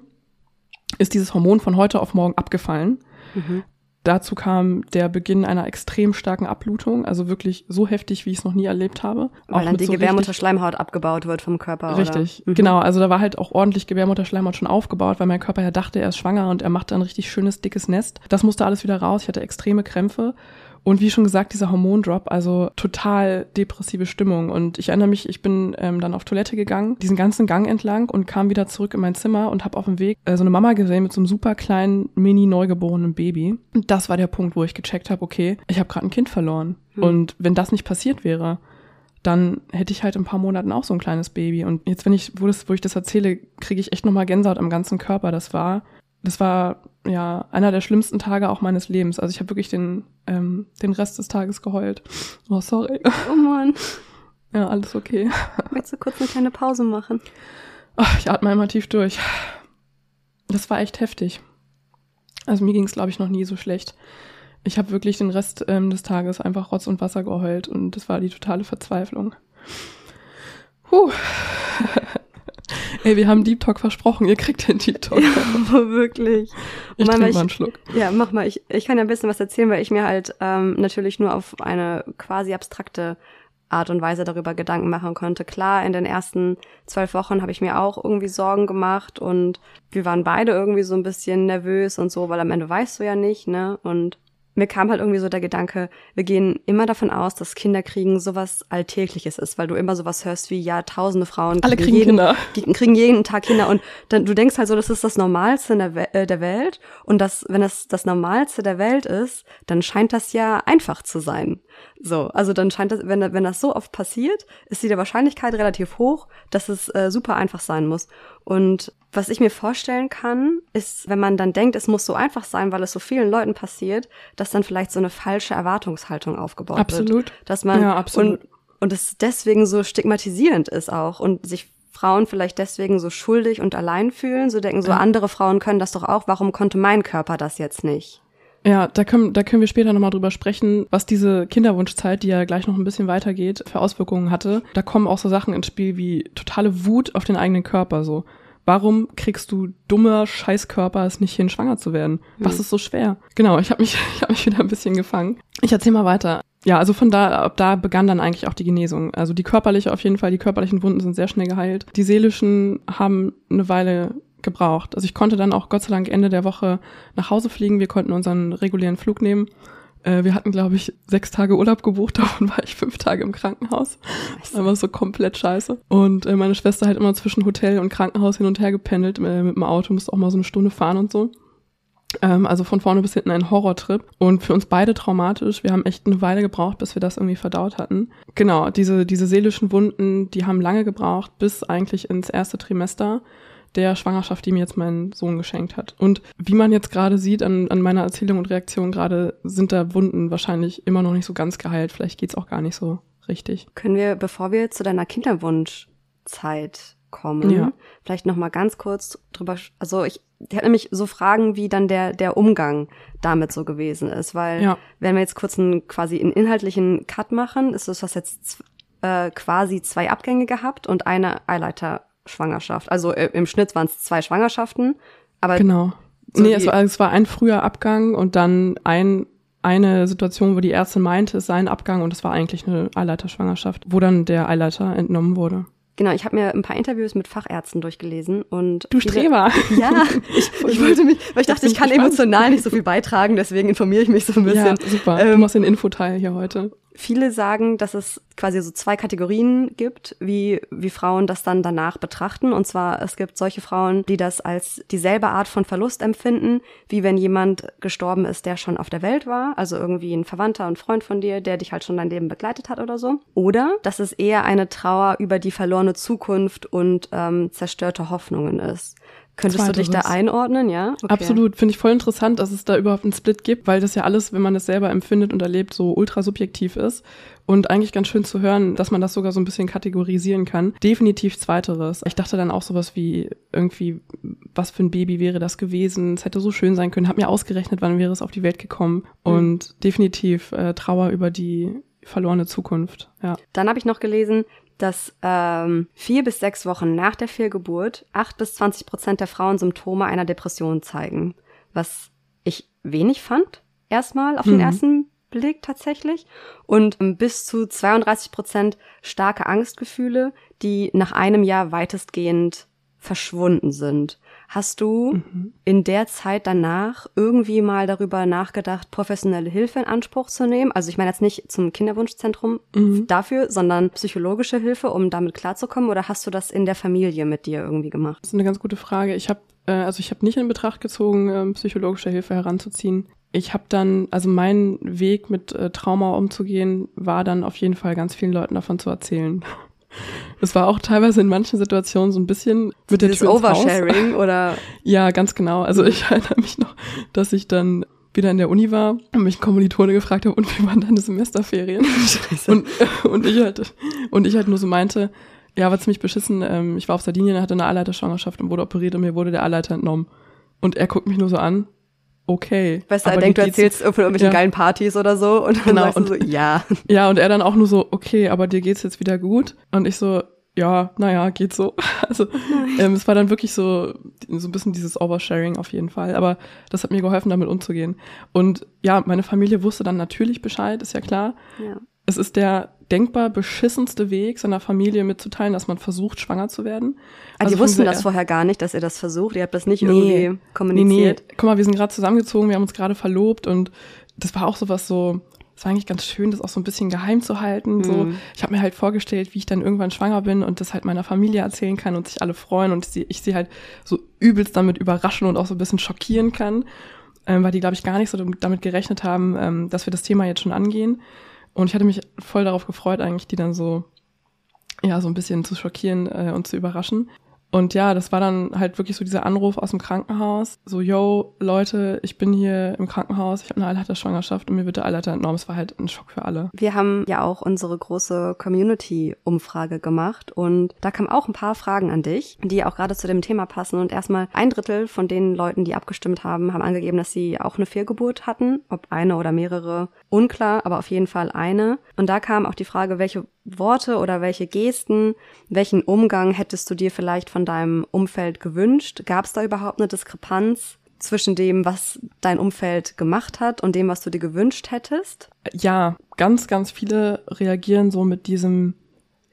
ist dieses Hormon von heute auf morgen abgefallen. Mhm. Dazu kam der Beginn einer extrem starken Abblutung, also wirklich so heftig, wie ich es noch nie erlebt habe. Weil dann die so Gebärmutterschleimhaut abgebaut wird vom Körper. Richtig, mhm. genau. Also da war halt auch ordentlich Gebärmutterschleimhaut schon aufgebaut, weil mein Körper ja dachte, er ist schwanger und er macht ein richtig schönes, dickes Nest. Das musste alles wieder raus. Ich hatte extreme Krämpfe und wie schon gesagt, dieser Hormondrop, also total depressive Stimmung. Und ich erinnere mich, ich bin ähm, dann auf Toilette gegangen, diesen ganzen Gang entlang und kam wieder zurück in mein Zimmer und habe auf dem Weg äh, so eine Mama gesehen mit so einem super kleinen, mini neugeborenen Baby. Und das war der Punkt, wo ich gecheckt habe, okay, ich habe gerade ein Kind verloren. Hm. Und wenn das nicht passiert wäre, dann hätte ich halt in ein paar Monaten auch so ein kleines Baby. Und jetzt, wenn ich, wo, das, wo ich das erzähle, kriege ich echt nochmal Gänsehaut am ganzen Körper. Das war das war ja einer der schlimmsten Tage auch meines Lebens. Also ich habe wirklich den, ähm, den Rest des Tages geheult. Oh, sorry. Oh Mann. Ja, alles okay. Möchtest du kurz eine kleine Pause machen? Oh, ich atme einmal tief durch. Das war echt heftig. Also mir ging es, glaube ich, noch nie so schlecht. Ich habe wirklich den Rest ähm, des Tages einfach Rotz und Wasser geheult und das war die totale Verzweiflung. Puh. Ey, wir haben Deep Talk versprochen, ihr kriegt den Deep Talk. <laughs> Ja, wirklich. Ich Mama, trinke mal einen Schluck. Ja, mach mal. Ich, ich kann ja ein bisschen was erzählen, weil ich mir halt ähm, natürlich nur auf eine quasi abstrakte Art und Weise darüber Gedanken machen konnte. Klar, in den ersten zwölf Wochen habe ich mir auch irgendwie Sorgen gemacht und wir waren beide irgendwie so ein bisschen nervös und so, weil am Ende weißt du ja nicht, ne? Und mir kam halt irgendwie so der Gedanke, wir gehen immer davon aus, dass Kinderkriegen sowas Alltägliches ist, weil du immer sowas hörst wie, ja, tausende Frauen Alle kriegen jeden, Kinder. die kriegen jeden Tag Kinder und dann, du denkst halt so, das ist das Normalste in der, We äh, der Welt und das, wenn das das Normalste der Welt ist, dann scheint das ja einfach zu sein. So, also dann scheint das, wenn, wenn das so oft passiert, ist die der Wahrscheinlichkeit relativ hoch, dass es äh, super einfach sein muss. Und was ich mir vorstellen kann, ist, wenn man dann denkt, es muss so einfach sein, weil es so vielen Leuten passiert, dass dann vielleicht so eine falsche Erwartungshaltung aufgebaut Absolut. wird. Dass man Ja, absolut. und und es deswegen so stigmatisierend ist auch und sich Frauen vielleicht deswegen so schuldig und allein fühlen, so denken so andere Frauen können das doch auch, warum konnte mein Körper das jetzt nicht? Ja, da können, da können wir später nochmal drüber sprechen, was diese Kinderwunschzeit, die ja gleich noch ein bisschen weitergeht, für Auswirkungen hatte. Da kommen auch so Sachen ins Spiel wie totale Wut auf den eigenen Körper, so. Warum kriegst du dummer Scheißkörper es nicht hin, schwanger zu werden? Was ist so schwer? Genau, ich habe mich, <laughs> ich hab mich wieder ein bisschen gefangen. Ich erzähl mal weiter. Ja, also von da, ab da begann dann eigentlich auch die Genesung. Also die körperliche auf jeden Fall, die körperlichen Wunden sind sehr schnell geheilt. Die seelischen haben eine Weile gebraucht. Also ich konnte dann auch Gott sei Dank Ende der Woche nach Hause fliegen. Wir konnten unseren regulären Flug nehmen. Äh, wir hatten, glaube ich, sechs Tage Urlaub gebucht, <laughs> davon war ich fünf Tage im Krankenhaus. Das war so komplett scheiße. Und äh, meine Schwester halt immer zwischen Hotel und Krankenhaus hin und her gependelt äh, mit dem Auto, musste auch mal so eine Stunde fahren und so. Ähm, also von vorne bis hinten ein Horrortrip und für uns beide traumatisch. Wir haben echt eine Weile gebraucht, bis wir das irgendwie verdaut hatten. Genau, diese, diese seelischen Wunden, die haben lange gebraucht, bis eigentlich ins erste Trimester der Schwangerschaft, die mir jetzt mein Sohn geschenkt hat. Und wie man jetzt gerade sieht an, an meiner Erzählung und Reaktion gerade, sind da Wunden wahrscheinlich immer noch nicht so ganz geheilt. Vielleicht geht's auch gar nicht so richtig. Können wir, bevor wir zu deiner Kinderwunschzeit kommen, Ja. vielleicht noch mal ganz kurz drüber, also ich, die hat nämlich so Fragen, wie dann der, der Umgang damit so gewesen ist, weil Ja. wenn wir jetzt kurz einen, quasi einen inhaltlichen Cut machen, ist das was jetzt äh, quasi zwei Abgänge gehabt und eine Eileiter-Schwangerschaft. Also äh, im Schnitt waren es zwei Schwangerschaften, aber Genau. so nee, es war, es war ein früher Abgang und dann ein, eine Situation, wo die Ärztin meinte, es sei ein Abgang und es war eigentlich eine Eileiterschwangerschaft, wo dann der Eileiter entnommen wurde. genau, ich habe mir ein paar Interviews mit Fachärzten durchgelesen und Du viele- Streber! <laughs> Ja, <laughs> ich, ich wollte mich, weil ich dachte, ich kann gespannt. emotional nicht so viel beitragen, deswegen informiere ich mich so ein bisschen. Ja, super. Ähm, du machst den Infoteil hier heute. Viele sagen, dass es quasi so zwei Kategorien gibt, wie, wie Frauen das dann danach betrachten. Und zwar, es gibt solche Frauen, die das als dieselbe Art von Verlust empfinden, wie wenn jemand gestorben ist, der schon auf der Welt war. Also irgendwie ein Verwandter und Freund von dir, der dich halt schon dein Leben begleitet hat oder so. Oder, dass es eher eine Trauer über die verlorene Zukunft und ähm, zerstörte Hoffnungen ist. Könntest du dich da Zweiteres. einordnen, ja? Okay. Absolut. Finde ich voll interessant, dass es da überhaupt einen Split gibt, weil das ja alles, wenn man es selber empfindet und erlebt, so ultra subjektiv ist. Und eigentlich ganz schön zu hören, dass man das sogar so ein bisschen kategorisieren kann. Definitiv zweiteres. Ich dachte dann auch sowas wie irgendwie, was für ein Baby wäre das gewesen? Es hätte so schön sein können. Hab mir ausgerechnet, wann wäre es auf die Welt gekommen. Und definitiv äh, Trauer über die verlorene Zukunft. Ja. Dann habe ich noch gelesen, dass ähm, vier bis sechs Wochen nach der Fehlgeburt acht bis zwanzig Prozent der Frauen Symptome einer Depression zeigen. Was ich wenig fand, erstmal auf den Mhm. ersten Blick tatsächlich. Und ähm, bis zu 32 Prozent starke Angstgefühle, die nach einem Jahr weitestgehend verschwunden sind. Hast du Mhm. in der Zeit danach irgendwie mal darüber nachgedacht, professionelle Hilfe in Anspruch zu nehmen? Also ich meine jetzt nicht zum Kinderwunschzentrum Mhm. dafür, sondern psychologische Hilfe, um damit klarzukommen? Oder hast du das in der Familie mit dir irgendwie gemacht? Das ist eine ganz gute Frage. Ich habe äh, also ich habe nicht in Betracht gezogen, ähm, psychologische Hilfe heranzuziehen. Ich habe dann, also mein Weg mit äh, Trauma umzugehen, war dann auf jeden Fall ganz vielen Leuten davon zu erzählen. Es war auch teilweise in manchen Situationen so ein bisschen mit Dieses der Tür ins Haus. Oversharing <laughs> oder Ja, ganz genau. Also ich erinnere mich noch, dass ich dann wieder in der Uni war und mich Kommilitone gefragt habe, und wie waren deine Semesterferien? und, <laughs> und ich halt, und ich halt nur so meinte, ja, war ziemlich beschissen. Ähm, ich war auf Sardinien, hatte eine Eileiterschwangerschaft und wurde operiert und mir wurde der Eileiter entnommen. Und er guckt mich nur so an, okay. weißt du, er denkt, du erzählst von irgendwelchen Ja. geilen Partys oder so und dann Genau, sagst du und- so, ja. <laughs> Ja, und er dann auch nur so, okay, aber dir geht's jetzt wieder gut? Und ich so, ja, naja, geht so. <laughs> Also ähm, es war dann wirklich so, so ein bisschen dieses Oversharing auf jeden Fall. Aber das hat mir geholfen, damit umzugehen. Und ja, meine Familie wusste dann natürlich Bescheid, ist ja klar. ja. Es ist der denkbar beschissenste Weg, seiner Familie mitzuteilen, dass man versucht, schwanger zu werden. Also, die wussten das vorher gar nicht, dass ihr das versucht. Ihr habt das nicht Nee. irgendwie Nee, nee, kommuniziert. guck mal, wir sind gerade zusammengezogen, wir haben uns gerade verlobt und das war auch sowas so, es war eigentlich ganz schön, das auch so ein bisschen geheim zu halten. So, Mhm. ich habe mir halt vorgestellt, wie ich dann irgendwann schwanger bin und das halt meiner Familie erzählen kann und sich alle freuen und sie, ich sie halt so übelst damit überraschen und auch so ein bisschen schockieren kann, ähm, weil die, glaube ich, gar nicht so damit gerechnet haben, ähm, dass wir das Thema jetzt schon angehen. Und ich hatte mich voll darauf gefreut, eigentlich, die dann so, ja, so ein bisschen zu schockieren äh, und zu überraschen. Und ja, das war dann halt wirklich so dieser Anruf aus dem Krankenhaus. So, yo, Leute, ich bin hier im Krankenhaus, ich habe eine Eileiterschwangerschaft und mir wird der Eileiter entnommen. Es war halt ein Schock für alle. Wir haben ja auch unsere große Community-Umfrage gemacht und da kamen auch ein paar Fragen an dich, die auch gerade zu dem Thema passen. Und erstmal ein Drittel von den Leuten, die abgestimmt haben, haben angegeben, dass sie auch eine Fehlgeburt hatten, ob eine oder mehrere, unklar, aber auf jeden Fall eine. Und da kam auch die Frage, welche Worte oder welche Gesten, welchen Umgang hättest du dir vielleicht von deinem Umfeld gewünscht? Gab es da überhaupt eine Diskrepanz? zwischen dem, was dein Umfeld gemacht hat und dem, was du dir gewünscht hättest? Ja, ganz, ganz viele reagieren so mit diesem,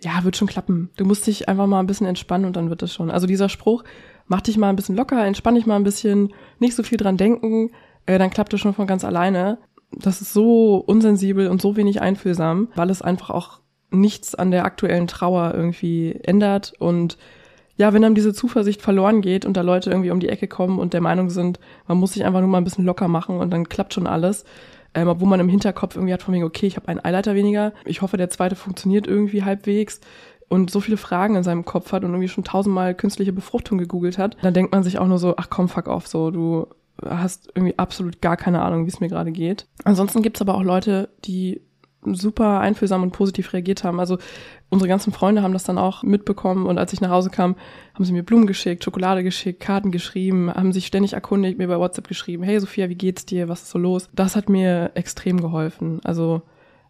ja, wird schon klappen. Du musst dich einfach mal ein bisschen entspannen und dann wird es schon. Also dieser Spruch, mach dich mal ein bisschen locker, entspann dich mal ein bisschen, nicht so viel dran denken, äh, dann klappt es schon von ganz alleine. Das ist so unsensibel und so wenig einfühlsam, weil es einfach auch nichts an der aktuellen Trauer irgendwie ändert und ja, wenn einem diese Zuversicht verloren geht und da Leute irgendwie um die Ecke kommen und der Meinung sind, man muss sich einfach nur mal ein bisschen locker machen und dann klappt schon alles, ähm, obwohl man im Hinterkopf irgendwie hat von wegen, okay, ich habe einen Eileiter weniger, ich hoffe, der zweite funktioniert irgendwie halbwegs und so viele Fragen in seinem Kopf hat und irgendwie schon tausendmal künstliche Befruchtung gegoogelt hat, dann denkt man sich auch nur so, ach komm, fuck off, so, du hast irgendwie absolut gar keine Ahnung, wie es mir gerade geht. Ansonsten gibt's aber auch Leute, die super einfühlsam und positiv reagiert haben. Also unsere ganzen Freunde haben das dann auch mitbekommen und als ich nach Hause kam, haben sie mir Blumen geschickt, Schokolade geschickt, Karten geschrieben, haben sich ständig erkundigt, mir bei WhatsApp geschrieben, hey Sophia, wie geht's dir, was ist so los? Das hat mir extrem geholfen. Also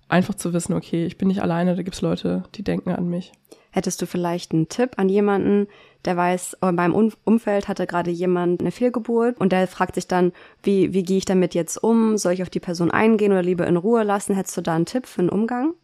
einfach zu wissen, okay, ich bin nicht alleine, da gibt's Leute, die denken an mich. Hättest du vielleicht einen Tipp an jemanden, der weiß, oh, in meinem Um- Umfeld hatte gerade jemand eine Fehlgeburt und der fragt sich dann, wie, wie gehe ich damit jetzt um? Soll ich auf die Person eingehen oder lieber in Ruhe lassen? Hättest du da einen Tipp für einen Umgang?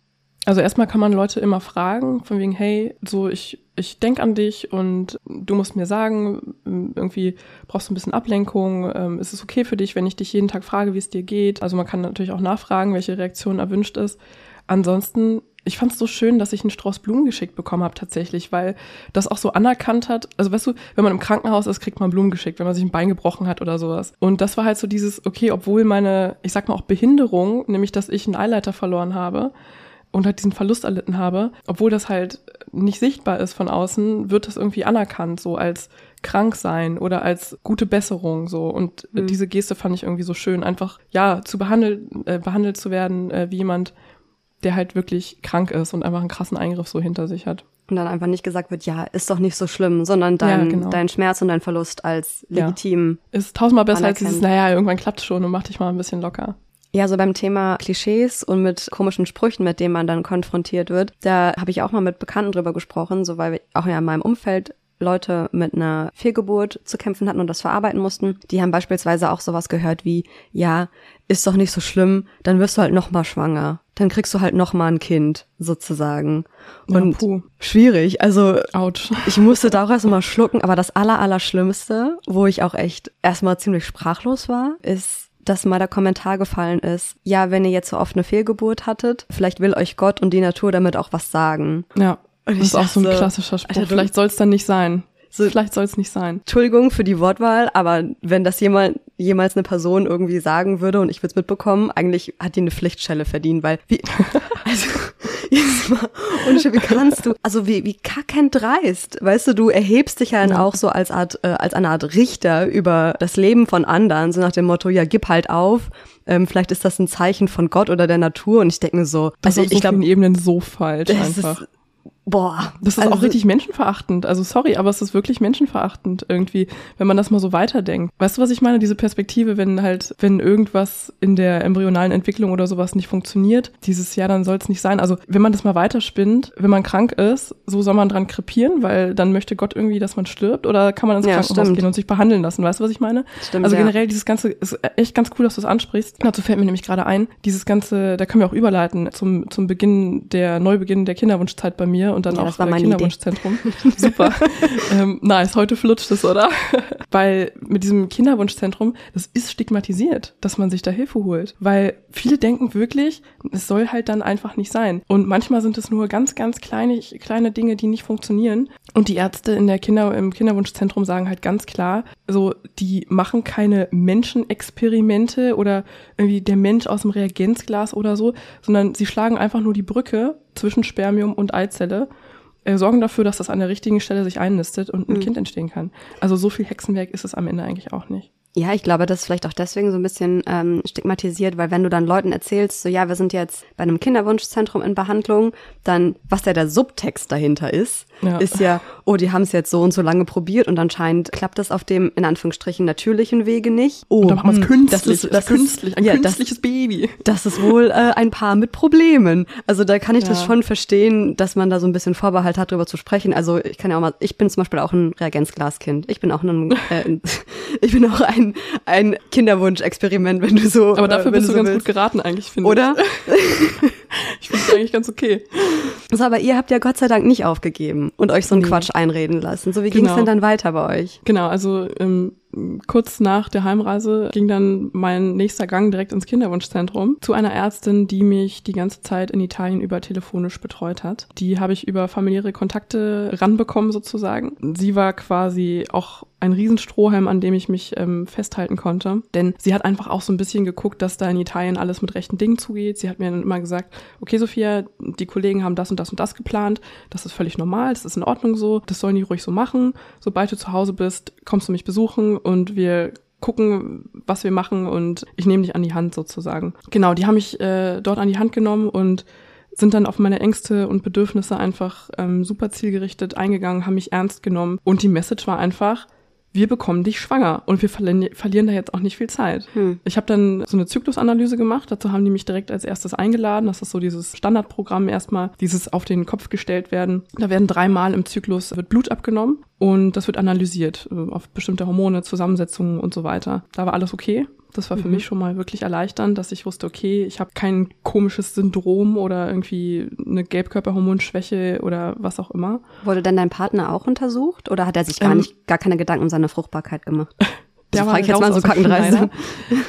Also erstmal kann man Leute immer fragen, von wegen, hey, so ich, ich denk an dich und du musst mir sagen, irgendwie brauchst du ein bisschen Ablenkung, ähm, ist es okay für dich, wenn ich dich jeden Tag frage, wie es dir geht? Also man kann natürlich auch nachfragen, welche Reaktion erwünscht ist. Ansonsten, ich fand es so schön, dass ich einen Strauß Blumen geschickt bekommen habe tatsächlich, weil das auch so anerkannt hat. Also weißt du, wenn man im Krankenhaus ist, kriegt man Blumen geschickt, wenn man sich ein Bein gebrochen hat oder sowas. Und das war halt so dieses, okay, obwohl meine, ich sag mal auch Behinderung, nämlich dass ich einen Eileiter verloren habe, und halt diesen Verlust erlitten habe, obwohl das halt nicht sichtbar ist von außen, wird das irgendwie anerkannt, so als krank sein oder als gute Besserung, so. Und Mhm. diese Geste fand ich irgendwie so schön, einfach, ja, zu behandelt, äh, behandelt zu werden, äh, wie jemand, der halt wirklich krank ist und einfach einen krassen Eingriff so hinter sich hat. Und dann einfach nicht gesagt wird, ja, ist doch nicht so schlimm, sondern dein, Ja, genau. dein Schmerz und dein Verlust als Ja. legitim. Ist tausendmal besser als dieses, naja, irgendwann klappt schon und mach dich mal ein bisschen locker. Ja, so beim Thema Klischees und mit komischen Sprüchen, mit denen man dann konfrontiert wird, da habe ich auch mal mit Bekannten drüber gesprochen, so weil wir auch ja in meinem Umfeld Leute mit einer Fehlgeburt zu kämpfen hatten und das verarbeiten mussten. Die haben beispielsweise auch sowas gehört wie, ja, ist doch nicht so schlimm, dann wirst du halt noch mal schwanger. Dann kriegst du halt noch mal ein Kind, sozusagen. Ja, Und puh. schwierig, also Autsch. <laughs> ich musste da auch erst mal schlucken, aber das aller, Allerschlimmste, wo ich auch echt erstmal ziemlich sprachlos war, ist, dass mal der Kommentar gefallen ist, ja, wenn ihr jetzt so oft eine Fehlgeburt hattet, vielleicht will euch Gott und die Natur damit auch was sagen. Ja. Und Das ich ist auch so ein klassischer Spruch. Alter, Vielleicht soll es dann nicht sein. So- Vielleicht soll es nicht sein. Entschuldigung für die Wortwahl, aber wenn das jemand, jemals eine Person irgendwie sagen würde und ich würde es mitbekommen, eigentlich hat die eine Pflichtschelle verdient, weil wie, <laughs> also, Und wie kannst du, also wie, wie kackend dreist, weißt du, du erhebst dich ja dann auch so als Art, äh, als eine Art Richter über das Leben von anderen, so nach dem Motto, ja, gib halt auf, ähm, vielleicht ist das ein Zeichen von Gott oder der Natur und ich denke mir so, das also ist auf so ich glaube, Ebenen so falsch einfach. Ist, Boah. Das ist also, auch richtig menschenverachtend. Also sorry, aber es ist wirklich menschenverachtend irgendwie, wenn man das mal so weiterdenkt. Weißt du, was ich meine? Diese Perspektive, wenn halt, wenn irgendwas in der embryonalen Entwicklung oder sowas nicht funktioniert, dieses Jahr, dann soll es nicht sein. Also wenn man das mal weiterspinnt, wenn man krank ist, so soll man dran krepieren, weil dann möchte Gott irgendwie, dass man stirbt oder kann man ins ja, Krankenhaus stimmt. gehen und sich behandeln lassen. Weißt du, was ich meine? Stimmt, also generell ja. dieses Ganze ist echt ganz cool, dass du es ansprichst. Dazu fällt mir nämlich gerade ein, dieses Ganze, da können wir auch überleiten zum, zum Beginn der Neubeginn der Kinderwunschzeit bei mir und dann ja, auch Kinder Kinderwunschzentrum. <laughs> Super. ähm, nice, heute flutscht es, oder? Weil mit diesem Kinderwunschzentrum, das ist stigmatisiert, dass man sich da Hilfe holt. Weil viele denken wirklich, es soll halt dann einfach nicht sein. Und manchmal sind es nur ganz, ganz kleine, kleine Dinge, die nicht funktionieren. Und die Ärzte in der Kinder, im Kinderwunschzentrum sagen halt ganz klar, so, die machen keine Menschenexperimente oder irgendwie der Mensch aus dem Reagenzglas oder so, sondern sie schlagen einfach nur die Brücke zwischen Spermium und Eizelle äh, sorgen dafür, dass das an der richtigen Stelle sich einnistet und ein mhm. Kind entstehen kann. Also so viel Hexenwerk ist es am Ende eigentlich auch nicht. Ja, ich glaube, das ist vielleicht auch deswegen so ein bisschen ähm, stigmatisiert, weil wenn du dann Leuten erzählst, so ja, wir sind jetzt bei einem Kinderwunschzentrum in Behandlung, dann, was ja der Subtext dahinter ist, ja. ist ja, oh, die haben es jetzt so und so lange probiert und anscheinend klappt das auf dem, in Anführungsstrichen, natürlichen Wege nicht. Oh, und dann machen wir es künstlich, das ist, das künstlich, ist, ein ja, künstliches das, Baby. Das ist wohl äh, ein Paar mit Problemen. Also da kann ich ja. das schon verstehen, dass man da so ein bisschen Vorbehalt hat, darüber zu sprechen. Also ich kann ja auch mal, ich bin zum Beispiel auch ein Reagenzglaskind. Ich bin auch ein, äh, <laughs> ich bin auch ein <laughs> ein, Kinderwunsch-Experiment, wenn du so. Aber dafür äh, bist du, so ganz willst. gut geraten, eigentlich, finde ich. Oder? <laughs> <laughs> ich finde es eigentlich ganz okay. So, aber ihr habt ja Gott sei Dank nicht aufgegeben und euch so einen mhm. Quatsch einreden lassen. So, wie genau. ging es denn dann weiter bei euch? Genau, also ähm, kurz nach der Heimreise ging dann mein nächster Gang direkt ins Kinderwunschzentrum zu einer Ärztin, die mich die ganze Zeit in Italien über telefonisch betreut hat. Die habe ich über familiäre Kontakte ranbekommen sozusagen. Sie war quasi auch ein Riesenstrohhalm, an dem ich mich ähm, festhalten konnte. Denn sie hat einfach auch so ein bisschen geguckt, dass da in Italien alles mit rechten Dingen zugeht. Sie hat mir dann immer gesagt, okay Sophia, die Kollegen haben das und das und das geplant. Das ist völlig normal, das ist in Ordnung so. Das sollen die ruhig so machen. Sobald du zu Hause bist, kommst du mich besuchen und wir gucken, was wir machen und ich nehme dich an die Hand sozusagen. Genau, die haben mich äh, dort an die Hand genommen und sind dann auf meine Ängste und Bedürfnisse einfach ähm, super zielgerichtet eingegangen, haben mich ernst genommen und die Message war einfach, wir bekommen dich schwanger und wir verlieren, verlieren da jetzt auch nicht viel Zeit. Hm. Ich habe dann so eine Zyklusanalyse gemacht, dazu haben die mich direkt als erstes eingeladen. Das ist so dieses Standardprogramm erstmal, dieses auf den Kopf gestellt werden. Da werden dreimal im Zyklus wird Blut abgenommen und das wird analysiert äh, auf bestimmte Hormone, Zusammensetzungen und so weiter. Da war alles okay. Das war für mhm. mich schon mal wirklich erleichternd, dass ich wusste, okay, ich habe kein komisches Syndrom oder irgendwie eine Gelbkörperhormonschwäche oder was auch immer. Wurde denn dein Partner auch untersucht oder hat er sich gar ähm, nicht, gar keine Gedanken um seine Fruchtbarkeit gemacht? <laughs> Der war ich jetzt mal so kackendreist.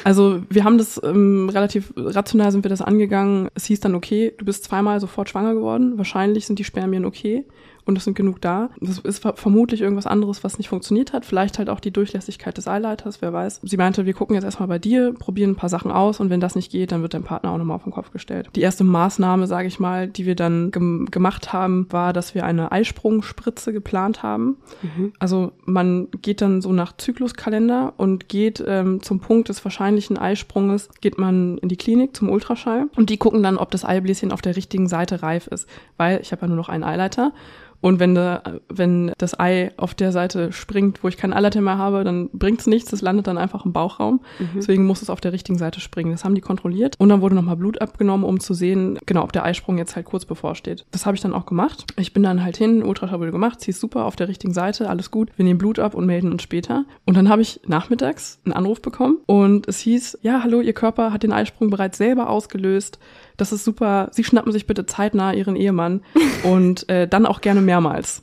Also wir haben das ähm, relativ rational sind wir das angegangen. Es hieß dann okay, du bist zweimal sofort schwanger geworden. Wahrscheinlich sind die Spermien okay und es sind genug da. Das ist vermutlich irgendwas anderes, was nicht funktioniert hat. Vielleicht halt auch die Durchlässigkeit des Eileiters, wer weiß. Sie meinte, wir gucken jetzt erstmal bei dir, probieren ein paar Sachen aus und wenn das nicht geht, dann wird dein Partner auch nochmal auf den Kopf gestellt. Die erste Maßnahme, sage ich mal, die wir dann gem gemacht haben, war, dass wir eine Eisprungspritze geplant haben. Mhm. Also man geht dann so nach Zykluskalender und geht ähm, zum Punkt des wahrscheinlichen Eisprunges, geht man in die Klinik zum Ultraschall und die gucken dann, ob das Eibläschen auf der richtigen Seite reif ist. Weil ich habe ja nur noch einen Eileiter und wenn, da, wenn das Ei auf der Seite springt, wo ich keinen Eileiter mehr habe, dann bringt's nichts, das landet dann einfach im Bauchraum. Mhm. Deswegen muss es auf der richtigen Seite springen. Das haben die kontrolliert. Und dann wurde nochmal Blut abgenommen, um zu sehen, genau, ob der Eisprung jetzt halt kurz bevorsteht. Das habe ich dann auch gemacht. Ich bin dann halt hin, Ultraschall gemacht, sie ist super auf der richtigen Seite, alles gut. Wir nehmen Blut ab und melden uns später. Und dann habe ich nachmittags einen Anruf bekommen und es hieß, ja, hallo, Ihr Körper hat den Eisprung bereits selber ausgelöst das ist super. Sie schnappen sich bitte zeitnah ihren Ehemann und äh, dann auch gerne mehrmals.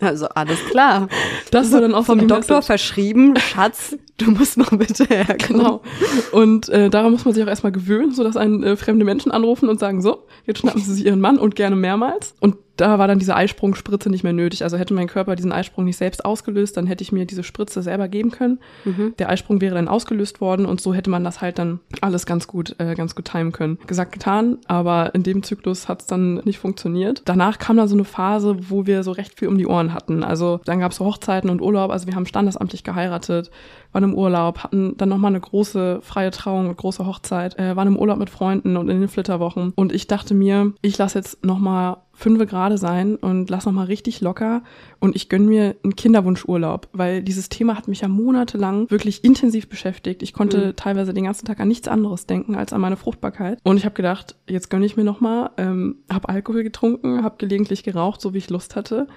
Also alles klar. Das war dann auch vom Doktor Message. verschrieben, Schatz, du musst mal bitte herkommen. Genau. Und äh, daran muss man sich auch erstmal gewöhnen, so dass einen äh, fremde Menschen anrufen und sagen, so, jetzt schnappen sie sich ihren Mann und gerne mehrmals. Und da war dann diese Eisprungspritze nicht mehr nötig. Also hätte mein Körper diesen Eisprung nicht selbst ausgelöst, dann hätte ich mir diese Spritze selber geben können. Mhm. Der Eisprung wäre dann ausgelöst worden und so hätte man das halt dann alles ganz gut, äh, ganz gut timen können. Gesagt, getan, aber in dem Zyklus hat es dann nicht funktioniert. Danach kam dann so eine Phase, wo wir so recht viel um die Ohren hatten. Also dann gab es so Hochzeiten und Urlaub. Also wir haben standesamtlich geheiratet, waren im Urlaub, hatten dann nochmal eine große freie Trauung und große Hochzeit, äh, waren im Urlaub mit Freunden und in den Flitterwochen. Und ich dachte mir, ich lasse jetzt nochmal fünfe gerade sein und lass noch mal richtig locker und ich gönn mir einen Kinderwunschurlaub, weil dieses Thema hat mich ja monatelang wirklich intensiv beschäftigt. Ich konnte mhm. teilweise den ganzen Tag an nichts anderes denken als an meine Fruchtbarkeit und ich habe gedacht, jetzt gönn ich mir noch mal, ähm, habe Alkohol getrunken, habe gelegentlich geraucht, so wie ich Lust hatte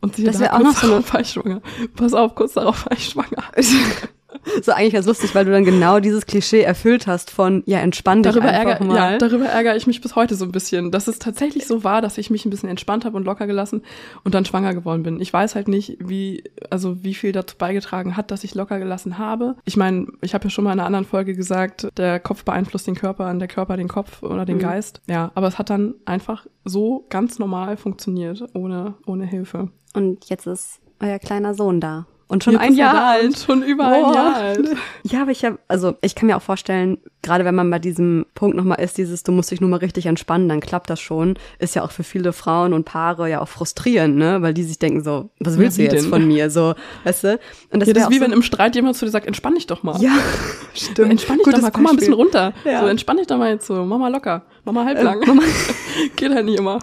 und sie das da, auch noch so <laughs> eine... war ich schwanger. Pass auf, kurz darauf war ich schwanger. <laughs> So eigentlich ganz lustig, weil du dann genau dieses Klischee erfüllt hast von, ja, entspann dich darüber einfach ärger, mal. Ja, darüber ärgere ich mich bis heute so ein bisschen, dass es tatsächlich so war, dass ich mich ein bisschen entspannt habe und locker gelassen und dann schwanger geworden bin. Ich weiß halt nicht, wie, also wie viel dazu beigetragen hat, dass ich locker gelassen habe. Ich meine, ich habe ja schon mal in einer anderen Folge gesagt, der Kopf beeinflusst den Körper und der Körper den Kopf oder den mhm. Geist. Ja, aber es hat dann einfach so ganz normal funktioniert, ohne, ohne Hilfe. Und jetzt ist euer kleiner Sohn da. Und schon ein Jahr da alt. Schon über ein Jahr alt. <laughs> Ja, aber ich habe, also ich kann mir auch vorstellen, gerade wenn man bei diesem Punkt nochmal ist, dieses, du musst dich nur mal richtig entspannen, dann klappt das schon. Ist ja auch für viele Frauen und Paare ja auch frustrierend, ne? Weil die sich denken so, was willst ja, du jetzt denn? von mir? So, weißt du? Und das, ja, das ist wie so wenn im Streit jemand zu dir sagt, entspann dich doch mal. Ja, <laughs> stimmt. Entspann dich Gutes doch mal, komm mal ein bisschen runter. Ja. So, entspann dich doch mal jetzt so, mach mal locker, mach mal halblang. Ähm, <laughs> Geht halt nicht immer.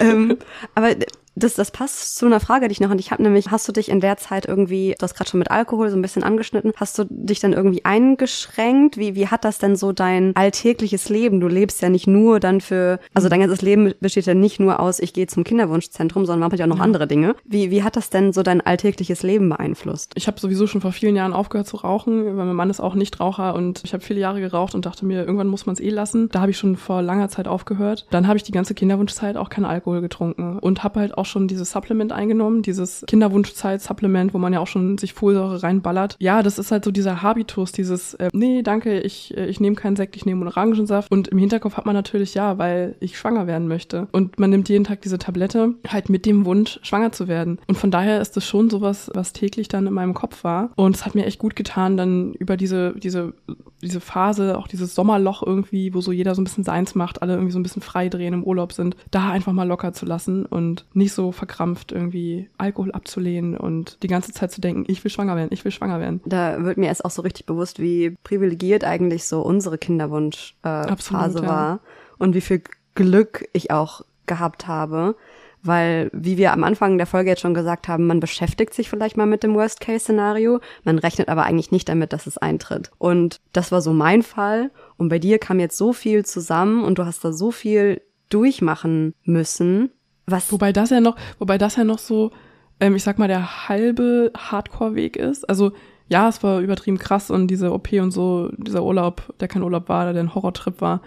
ähm, aber das, das passt zu einer Frage, die ich noch und ich habe nämlich, hast du dich in der Zeit irgendwie, du hast gerade schon mit Alkohol so ein bisschen angeschnitten, hast du dich dann irgendwie eingeschränkt? Wie, wie hat das denn so dein alltägliches Leben? Du lebst ja nicht nur dann für, also dein ganzes Leben besteht ja nicht nur aus, ich gehe zum Kinderwunschzentrum, sondern man hat ja auch noch ja. andere Dinge. Wie, wie hat das denn so dein alltägliches Leben beeinflusst? Ich habe sowieso schon vor vielen Jahren aufgehört zu rauchen, weil mein Mann ist auch Nichtraucher und ich habe viele Jahre geraucht und dachte mir, irgendwann muss man es eh lassen. Da habe ich schon vor langer Zeit aufgehört. Dann habe ich die ganze Kinderwunschzeit auch keinen Alkohol getrunken und habe halt auch schon dieses Supplement eingenommen, dieses Kinderwunschzeit-Supplement, wo man ja auch schon sich Folsäure reinballert. Ja, das ist halt so dieser Habitus, dieses, äh, nee, danke, ich, äh, ich nehme keinen Sekt, ich nehme Orangensaft. Und im Hinterkopf hat man natürlich, ja, weil ich schwanger werden möchte. Und man nimmt jeden Tag diese Tablette halt mit dem Wunsch, schwanger zu werden. Und von daher ist es schon sowas, was täglich dann in meinem Kopf war. Und es hat mir echt gut getan, dann über diese, diese, diese Phase, auch dieses Sommerloch irgendwie, wo so jeder so ein bisschen seins macht, alle irgendwie so ein bisschen frei drehen im Urlaub sind, da einfach mal locker zu lassen und nicht so verkrampft irgendwie Alkohol abzulehnen und die ganze Zeit zu denken, ich will schwanger werden, ich will schwanger werden. Da wird mir erst auch so richtig bewusst, wie privilegiert eigentlich so unsere Kinderwunschphase äh, war ja. und wie viel Glück ich auch gehabt habe weil, wie wir am Anfang der Folge jetzt schon gesagt haben, man beschäftigt sich vielleicht mal mit dem Worst-Case-Szenario, man rechnet aber eigentlich nicht damit, dass es eintritt. Und das war so mein Fall. Und bei dir kam jetzt so viel zusammen und du hast da so viel durchmachen müssen. Was? Wobei das ja noch, wobei das ja noch so, ähm, ich sag mal, der halbe Hardcore-Weg ist. Also ja, es war übertrieben krass und diese OP und so, dieser Urlaub, der kein Urlaub war, der ein Horrortrip war,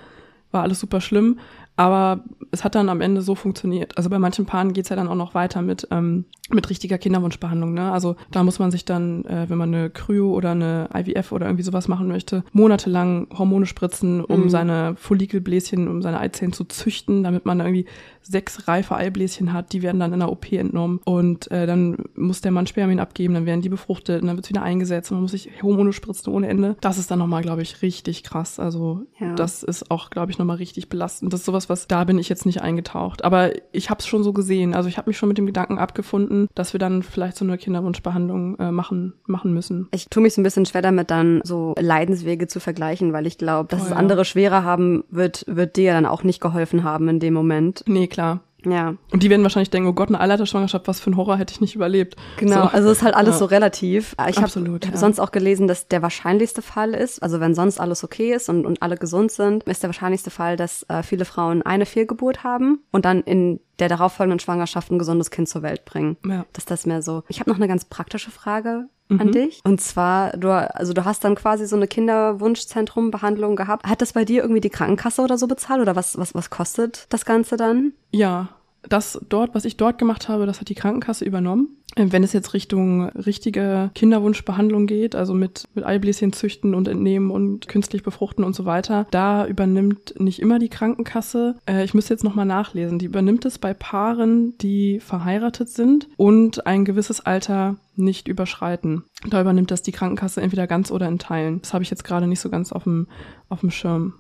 war alles super schlimm. Aber es hat dann am Ende so funktioniert. Also bei manchen Paaren geht's ja dann auch noch weiter mit, ähm, mit richtiger Kinderwunschbehandlung. Ne? Also da muss man sich dann, äh, wenn man eine Kryo oder eine IVF oder irgendwie sowas machen möchte, monatelang Hormone spritzen, um mhm. seine Follikelbläschen, um seine Eizellen zu züchten, damit man irgendwie sechs reife Eibläschen hat. Die werden dann in der OP entnommen und äh, dann muss der Mann Spermien abgeben, dann werden die befruchtet und dann wird's wieder eingesetzt und man muss sich Hormone spritzen ohne Ende. Das ist dann nochmal, glaube ich, richtig krass. Also ja. das ist auch, glaube ich, nochmal richtig belastend. Das ist sowas, was da bin ich jetzt nicht eingetaucht. Aber ich habe es schon so gesehen. Also ich habe mich schon mit dem Gedanken abgefunden, dass wir dann vielleicht so eine Kinderwunschbehandlung äh, machen, machen müssen. Ich tue mich so ein bisschen schwer damit, dann so Leidenswege zu vergleichen, weil ich glaube, dass oh, es andere schwerer haben wird, wird dir dann auch nicht geholfen haben in dem Moment. Nee, klar. Ja. Und die werden wahrscheinlich denken, oh Gott, eine Eileiterschwangerschaft, was für ein Horror hätte ich nicht überlebt. Genau, so. also ist halt alles ja. so relativ. Ich habe hab ja. sonst auch gelesen, dass der wahrscheinlichste Fall ist, also wenn sonst alles okay ist und, und alle gesund sind, ist der wahrscheinlichste Fall, dass äh, viele Frauen eine Fehlgeburt haben und dann in der darauffolgenden Schwangerschaft ein gesundes Kind zur Welt bringen. Ja. Dass das mehr so. Ich habe noch eine ganz praktische Frage mhm. an dich. Und zwar, du, also du hast dann quasi so eine Kinderwunschzentrum-Behandlung gehabt. Hat das bei dir irgendwie die Krankenkasse oder so bezahlt oder was, was, was kostet das Ganze dann? Ja, das dort, was ich dort gemacht habe, das hat die Krankenkasse übernommen. Wenn es jetzt Richtung richtige Kinderwunschbehandlung geht, also mit, mit Eibläschen züchten und entnehmen und künstlich befruchten und so weiter, da übernimmt nicht immer die Krankenkasse. Äh, ich müsste jetzt nochmal nachlesen. Die übernimmt es bei Paaren, die verheiratet sind und ein gewisses Alter nicht überschreiten. Da übernimmt das die Krankenkasse entweder ganz oder in Teilen. Das habe ich jetzt gerade nicht so ganz auf dem, auf dem Schirm.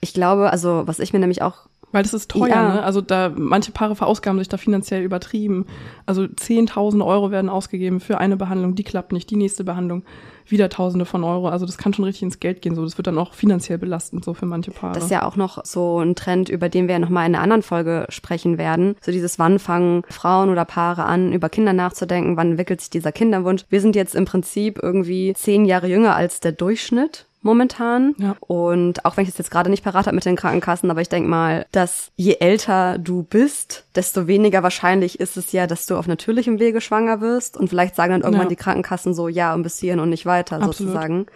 Ich glaube, also was ich mir nämlich auch weil das ist teuer, ja. ne? Also da manche Paare verausgaben sich da finanziell übertrieben. Also 10.000 Euro werden ausgegeben für eine Behandlung, die klappt nicht, die nächste Behandlung wieder Tausende von Euro. Also das kann schon richtig ins Geld gehen. So, das wird dann auch finanziell belastend so für manche Paare. Das ist ja auch noch so ein Trend, über den wir ja noch mal in einer anderen Folge sprechen werden. So dieses, wann fangen Frauen oder Paare an, über Kinder nachzudenken? Wann entwickelt sich dieser Kinderwunsch? Wir sind jetzt im Prinzip irgendwie zehn Jahre jünger als der Durchschnitt momentan. Ja. Und auch wenn ich es jetzt gerade nicht parat habe mit den Krankenkassen, aber ich denke mal, dass je älter du bist, desto weniger wahrscheinlich ist es ja, dass du auf natürlichem Wege schwanger wirst. Und vielleicht sagen dann irgendwann ja. die Krankenkassen so, ja, und bis hierhin und nicht weiter Absolut. sozusagen.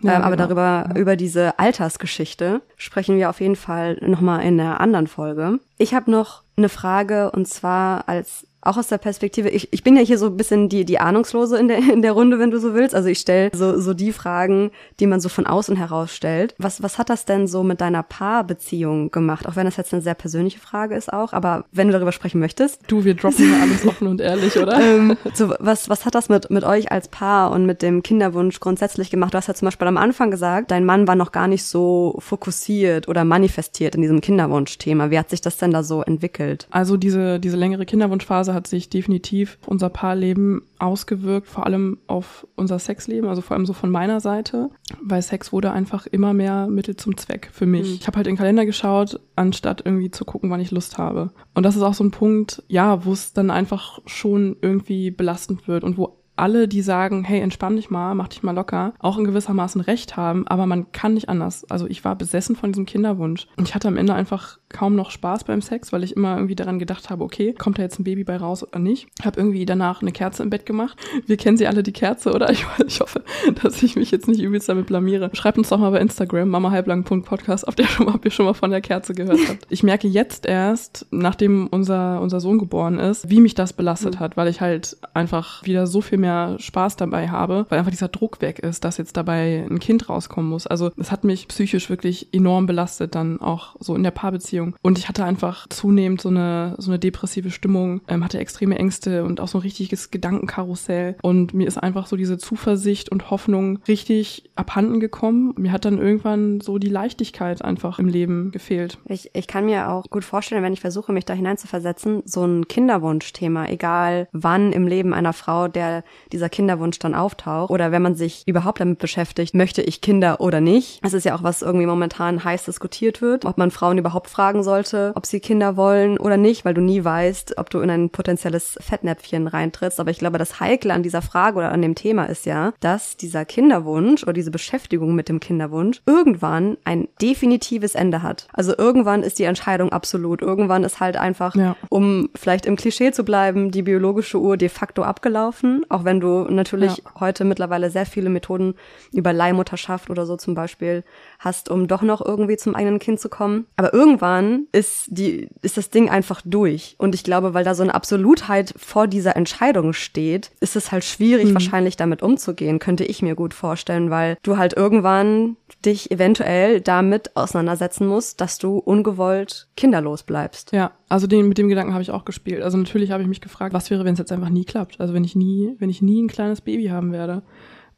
Ja, ähm, aber genau. darüber, ja. über diese Altersgeschichte sprechen wir auf jeden Fall nochmal in einer anderen Folge. Ich habe noch eine Frage und zwar als auch aus der Perspektive, ich, ich bin ja hier so ein bisschen die, die Ahnungslose in der, in der Runde, wenn du so willst. Also ich stelle so, so die Fragen, die man so von außen heraus stellt. Was, was hat das denn so mit deiner Paarbeziehung gemacht? Auch wenn das jetzt eine sehr persönliche Frage ist auch, aber wenn du darüber sprechen möchtest. Du, wir droppen ja alles offen und ehrlich, oder? <laughs> ähm, so, was, was hat das mit, mit euch als Paar und mit dem Kinderwunsch grundsätzlich gemacht? Du hast ja zum Beispiel am Anfang gesagt, dein Mann war noch gar nicht so fokussiert oder manifestiert in diesem Kinderwunschthema. Wie hat sich das denn da so entwickelt? Also diese, diese längere Kinderwunschphase hat sich definitiv unser Paarleben ausgewirkt, vor allem auf unser Sexleben, also vor allem so von meiner Seite, weil Sex wurde einfach immer mehr Mittel zum Zweck für mich. Mhm. Ich habe halt in den Kalender geschaut, anstatt irgendwie zu gucken, wann ich Lust habe. Und das ist auch so ein Punkt, ja, wo es dann einfach schon irgendwie belastend wird und wo alle, die sagen, hey, entspann dich mal, mach dich mal locker, auch in gewissermaßen recht haben, aber man kann nicht anders. Also ich war besessen von diesem Kinderwunsch und ich hatte am Ende einfach kaum noch Spaß beim Sex, weil ich immer irgendwie daran gedacht habe, okay, kommt da jetzt ein Baby bei raus oder nicht? Habe irgendwie danach eine Kerze im Bett gemacht. Wir kennen sie alle, die Kerze, oder? Ich, <laughs> ich hoffe, dass ich mich jetzt nicht übelst damit blamiere. Schreibt uns doch mal bei Instagram, mamahalblang.podcast, ob, der schon mal, ob ihr schon mal von der Kerze gehört habt. Ich merke jetzt erst, nachdem unser, unser Sohn geboren ist, wie mich das belastet mhm. hat, weil ich halt einfach wieder so viel mehr Spaß dabei habe, weil einfach dieser Druck weg ist, dass jetzt dabei ein Kind rauskommen muss. Also es hat mich psychisch wirklich enorm belastet, dann auch so in der Paarbeziehung. Und ich hatte einfach zunehmend so eine, so eine depressive Stimmung, ähm, hatte extreme Ängste und auch so ein richtiges Gedankenkarussell. Und mir ist einfach so diese Zuversicht und Hoffnung richtig abhanden gekommen. Mir hat dann irgendwann so die Leichtigkeit einfach im Leben gefehlt. Ich, ich kann mir auch gut vorstellen, wenn ich versuche, mich da hineinzuversetzen, so ein Kinderwunschthema, egal wann im Leben einer Frau, der dieser Kinderwunsch dann auftaucht oder wenn man sich überhaupt damit beschäftigt, möchte ich Kinder oder nicht. Das ist ja auch was irgendwie momentan heiß diskutiert wird, ob man Frauen überhaupt fragen sollte, ob sie Kinder wollen oder nicht, weil du nie weißt, ob du in ein potenzielles Fettnäpfchen reintrittst. Aber ich glaube, das Heikle an dieser Frage oder an dem Thema ist ja, dass dieser Kinderwunsch oder diese Beschäftigung mit dem Kinderwunsch irgendwann ein definitives Ende hat. Also irgendwann ist die Entscheidung absolut. Irgendwann ist halt einfach, ja. um vielleicht im Klischee zu bleiben, die biologische Uhr de facto abgelaufen, auch wenn du natürlich ja. heute mittlerweile sehr viele Methoden über Leihmutterschaft oder so zum Beispiel hast, um doch noch irgendwie zum eigenen Kind zu kommen. Aber irgendwann ist die, ist das Ding einfach durch. Und ich glaube, weil da so eine Absolutheit vor dieser Entscheidung steht, ist es halt schwierig, mhm. wahrscheinlich damit umzugehen, könnte ich mir gut vorstellen, weil du halt irgendwann dich eventuell damit auseinandersetzen musst, dass du ungewollt kinderlos bleibst. Ja, also den, mit dem Gedanken habe ich auch gespielt. Also natürlich habe ich mich gefragt, was wäre, wenn es jetzt einfach nie klappt? Also wenn ich nie, wenn ich nie ein kleines Baby haben werde.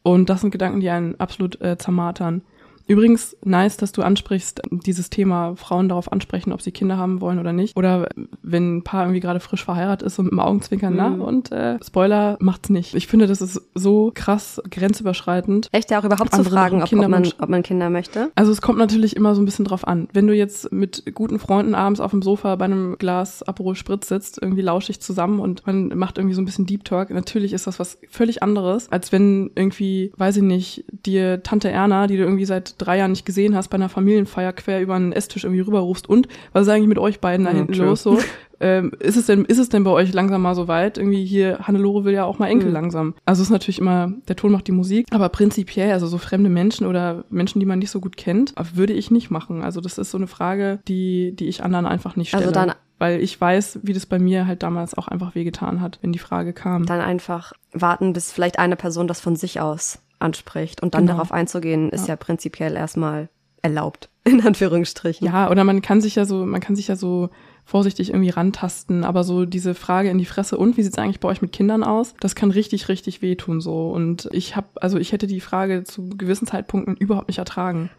Und das sind Gedanken, die einen absolut äh, zermartern. Übrigens, nice, dass du ansprichst, dieses Thema Frauen darauf ansprechen, ob sie Kinder haben wollen oder nicht. Oder wenn ein Paar irgendwie gerade frisch verheiratet ist und mit dem Augenzwinkern, mhm. na, und äh, Spoiler macht's nicht. Ich finde, das ist so krass grenzüberschreitend. Echt ja auch überhaupt zu fragen, ob, ob, man, ob man Kinder möchte? Also es kommt natürlich immer so ein bisschen drauf an. Wenn du jetzt mit guten Freunden abends auf dem Sofa bei einem Glas Aperol Spritz sitzt, irgendwie lauschig zusammen und man macht irgendwie so ein bisschen Deep Talk, natürlich ist das was völlig anderes, als wenn irgendwie, weiß ich nicht, dir Tante Erna, die du irgendwie seit drei Jahren nicht gesehen hast, bei einer Familienfeier quer über einen Esstisch irgendwie rüberrufst und was ist eigentlich mit euch beiden da hinten los so? <laughs> Ähm, ist es denn, ist es denn bei euch langsam mal so weit? Irgendwie hier, Hannelore will ja auch mal Enkel mhm. langsam. Also es ist natürlich immer, der Ton macht die Musik, aber prinzipiell, also so fremde Menschen oder Menschen, die man nicht so gut kennt, würde ich nicht machen. Also das ist so eine Frage, die, die ich anderen einfach nicht also stelle. Also dann weil ich weiß, wie das bei mir halt damals auch einfach wehgetan hat, wenn die Frage kam. Dann einfach warten, bis vielleicht eine Person das von sich aus anspricht und dann Genau. darauf einzugehen, ist Ja. ja prinzipiell erstmal erlaubt, <laughs> in Anführungsstrichen. Ja, oder man kann sich ja so, man kann sich ja so vorsichtig irgendwie rantasten, aber so diese Frage in die Fresse und wie sieht's eigentlich bei euch mit Kindern aus? Das kann richtig, richtig wehtun so. Und ich habe, also ich hätte die Frage zu gewissen Zeitpunkten überhaupt nicht ertragen.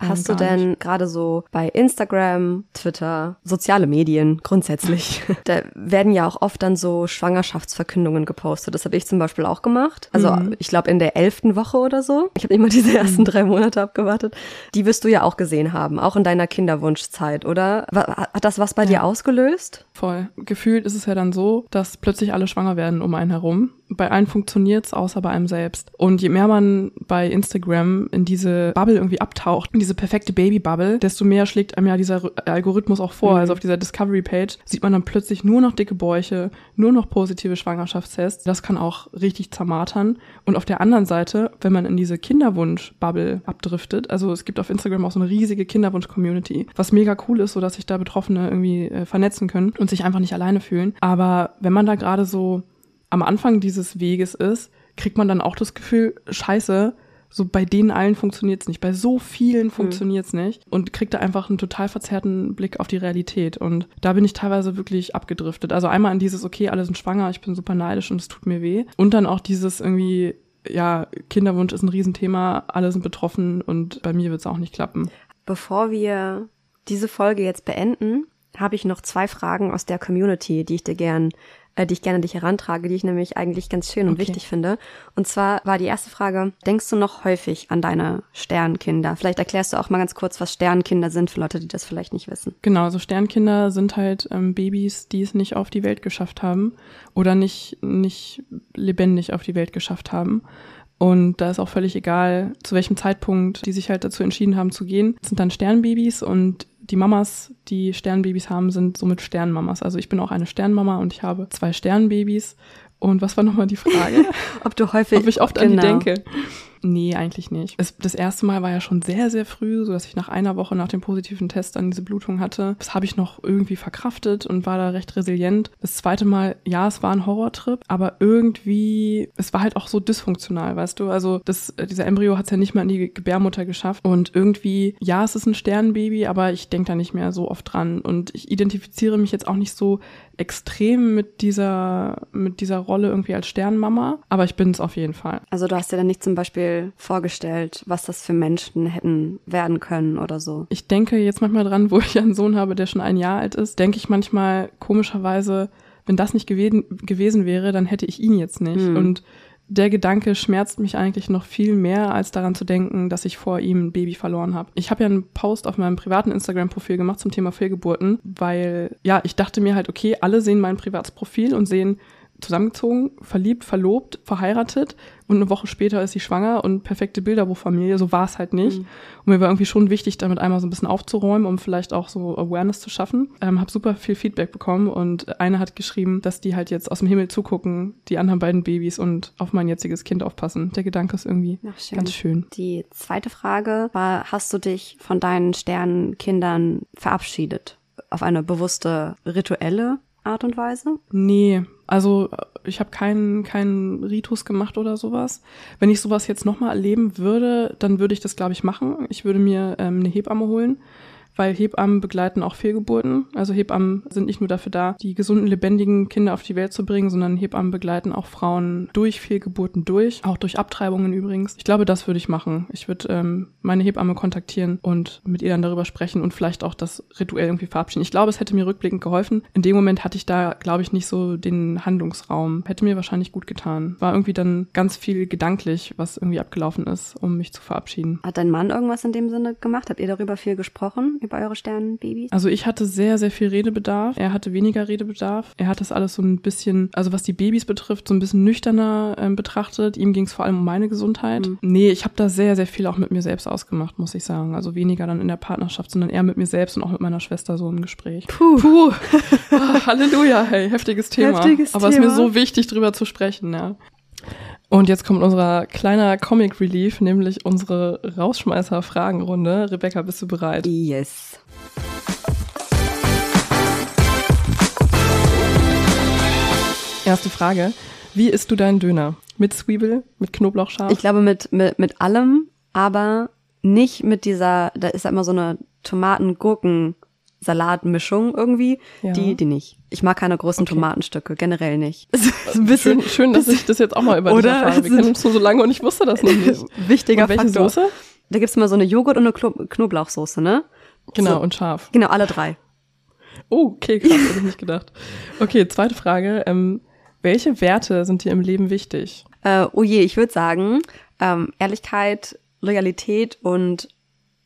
Hast du denn nicht. gerade so bei Instagram, Twitter, soziale Medien grundsätzlich, <laughs> da werden ja auch oft dann so Schwangerschaftsverkündungen gepostet. Das habe ich zum Beispiel auch gemacht. Also Mhm. ich glaube in der elften Woche oder so. Ich habe immer diese ersten drei Monate abgewartet. Die wirst du ja auch gesehen haben, auch in deiner Kinderwunschzeit, oder? Hat das was bei dir ausgelöst? Voll. Gefühlt ist es ja dann so, dass plötzlich alle schwanger werden um einen herum. Bei allen funktioniert's, außer bei einem selbst. Und je mehr man bei Instagram in diese Bubble irgendwie abtaucht, in diese perfekte Baby-Bubble, desto mehr schlägt einem ja dieser Ru- Algorithmus auch vor. Mhm. Also auf dieser Discovery-Page sieht man dann plötzlich nur noch dicke Bäuche, nur noch positive Schwangerschaftstests. Das kann auch richtig zermartern. Und auf der anderen Seite, wenn man in diese Kinderwunsch-Bubble abdriftet, also es gibt auf Instagram auch so eine riesige Kinderwunsch-Community, was mega cool ist, so dass sich da Betroffene irgendwie äh, vernetzen können und sich einfach nicht alleine fühlen. Aber wenn man da gerade so am Anfang dieses Weges ist, kriegt man dann auch das Gefühl, scheiße, so bei denen allen funktioniert's nicht, bei so vielen funktioniert's nicht und kriegt da einfach einen total verzerrten Blick auf die Realität und da bin ich teilweise wirklich abgedriftet. Also einmal an dieses, okay, alle sind schwanger, ich bin super neidisch und es tut mir weh und dann auch dieses irgendwie, ja, Kinderwunsch ist ein Riesenthema, alle sind betroffen und bei mir wird's auch nicht klappen. Bevor wir diese Folge jetzt beenden, habe ich noch zwei Fragen aus der Community, die ich dir gern, äh, die ich gerne an dich herantrage, die ich nämlich eigentlich ganz schön und Okay. wichtig finde. Und zwar war die erste Frage, denkst du noch häufig an deine Sternkinder? Vielleicht erklärst du auch mal ganz kurz, was Sternkinder sind für Leute, die das vielleicht nicht wissen. Genau, so Sternkinder sind halt ähm, Babys, die es nicht auf die Welt geschafft haben oder nicht, nicht lebendig auf die Welt geschafft haben. Und da ist auch völlig egal, zu welchem Zeitpunkt die sich halt dazu entschieden haben zu gehen. Das sind dann Sternbabys und die Mamas, die Sternbabys haben, sind somit Sternmamas. Also ich bin auch eine Sternmama und ich habe zwei Sternbabys. Und was war nochmal die Frage? <laughs> Ob du häufig, Ob ich oft an die Genau. denke. Nee, eigentlich nicht. Es, das erste Mal war ja schon sehr, sehr früh, so dass ich nach einer Woche nach dem positiven Test dann diese Blutung hatte. Das habe ich noch irgendwie verkraftet und war da recht resilient. Das zweite Mal, ja, es war ein Horrortrip, aber irgendwie, es war halt auch so dysfunktional, weißt du? Also das, äh, dieser Embryo hat es ja nicht mal in die Gebärmutter geschafft. Und irgendwie, ja, es ist ein Sternenbaby, aber ich denke da nicht mehr so oft dran. Und ich identifiziere mich jetzt auch nicht so extrem mit dieser, mit dieser Rolle irgendwie als Sternmama, aber ich bin es auf jeden Fall. Also du hast dir dann nicht zum Beispiel vorgestellt, was das für Menschen hätten werden können oder so. Ich denke jetzt manchmal dran, wo ich einen Sohn habe, der schon ein Jahr alt ist, denke ich manchmal komischerweise, wenn das nicht gewesen, gewesen wäre, dann hätte ich ihn jetzt nicht. Hm. Und der Gedanke schmerzt mich eigentlich noch viel mehr, als daran zu denken, dass ich vor ihm ein Baby verloren habe. Ich habe ja einen Post auf meinem privaten Instagram-Profil gemacht zum Thema Fehlgeburten, weil ja, ich dachte mir halt, okay, alle sehen mein privates Profil und sehen zusammengezogen, verliebt, verlobt, verheiratet und eine Woche später ist sie schwanger und perfekte Bilderbuchfamilie. So war es halt nicht. Mhm. Und mir war irgendwie schon wichtig, damit einmal so ein bisschen aufzuräumen, um vielleicht auch so Awareness zu schaffen. Ähm, habe super viel Feedback bekommen und eine hat geschrieben, dass die halt jetzt aus dem Himmel zugucken, die anderen beiden Babys und auf mein jetziges Kind aufpassen. Der Gedanke ist irgendwie Ach, schön. ganz schön. Die zweite Frage war, hast du dich von deinen Sternenkindern verabschiedet? Auf eine bewusste rituelle Art und Weise? Nee, also ich habe keinen keinen Ritus gemacht oder sowas. Wenn ich sowas jetzt nochmal erleben würde, dann würde ich das, glaube ich, machen. Ich würde mir ähm, eine Hebamme holen, weil Hebammen begleiten auch Fehlgeburten. Also Hebammen sind nicht nur dafür da, die gesunden, lebendigen Kinder auf die Welt zu bringen, sondern Hebammen begleiten auch Frauen durch Fehlgeburten durch, auch durch Abtreibungen übrigens. Ich glaube, das würde ich machen. Ich würde ähm, meine Hebamme kontaktieren und mit ihr dann darüber sprechen und vielleicht auch das rituell irgendwie verabschieden. Ich glaube, es hätte mir rückblickend geholfen. In dem Moment hatte ich da, glaube ich, nicht so den Handlungsraum. Hätte mir wahrscheinlich gut getan. War irgendwie dann ganz viel gedanklich, was irgendwie abgelaufen ist, um mich zu verabschieden. Hat dein Mann irgendwas in dem Sinne gemacht? Habt ihr darüber viel gesprochen, über eure Sternenbabys? Also ich hatte sehr, sehr viel Redebedarf. Er hatte weniger Redebedarf. Er hat das alles so ein bisschen, also was die Babys betrifft, so ein bisschen nüchterner ähm, betrachtet. Ihm ging es vor allem um meine Gesundheit. Mhm. Nee, ich habe da sehr, sehr viel auch mit mir selbst ausgemacht, muss ich sagen. Also weniger dann in der Partnerschaft, sondern eher mit mir selbst und auch mit meiner Schwester so im Gespräch. Puh. Puh. Ah, Halleluja, hey, heftiges Thema. Heftiges Aber es ist mir so wichtig, drüber zu sprechen, ja. Und jetzt kommt unser kleiner Comic Relief, nämlich unsere Rausschmeißer-Fragenrunde. Rebecca, bist du bereit? Yes. Erste Frage. Wie isst du deinen Döner? Mit Zwiebel, mit Knoblauchscharf? Ich glaube mit, mit, mit allem, aber nicht mit dieser, da ist ja immer so eine Tomaten-Gurken-Salatmischung irgendwie. Ja. Die, die nicht. Ich mag keine großen Okay. Tomatenstücke, generell nicht. <laughs> Es bisschen schön, schön, dass ich das jetzt auch mal über dich Oder? erfahre. Wir kennen uns schon so lange und ich wusste das noch nicht. <laughs> wichtiger Und welche Faktor. Soße? Da gibt's immer so eine Joghurt- und eine Klo Knoblauchsoße, ne? Genau, So. und scharf. Genau, alle drei. Oh, okay, krass, hätte ich nicht gedacht. Okay, zweite Frage. Ähm, welche Werte sind dir im Leben wichtig? Äh, oh je, ich würde sagen, ähm, Ehrlichkeit, Loyalität und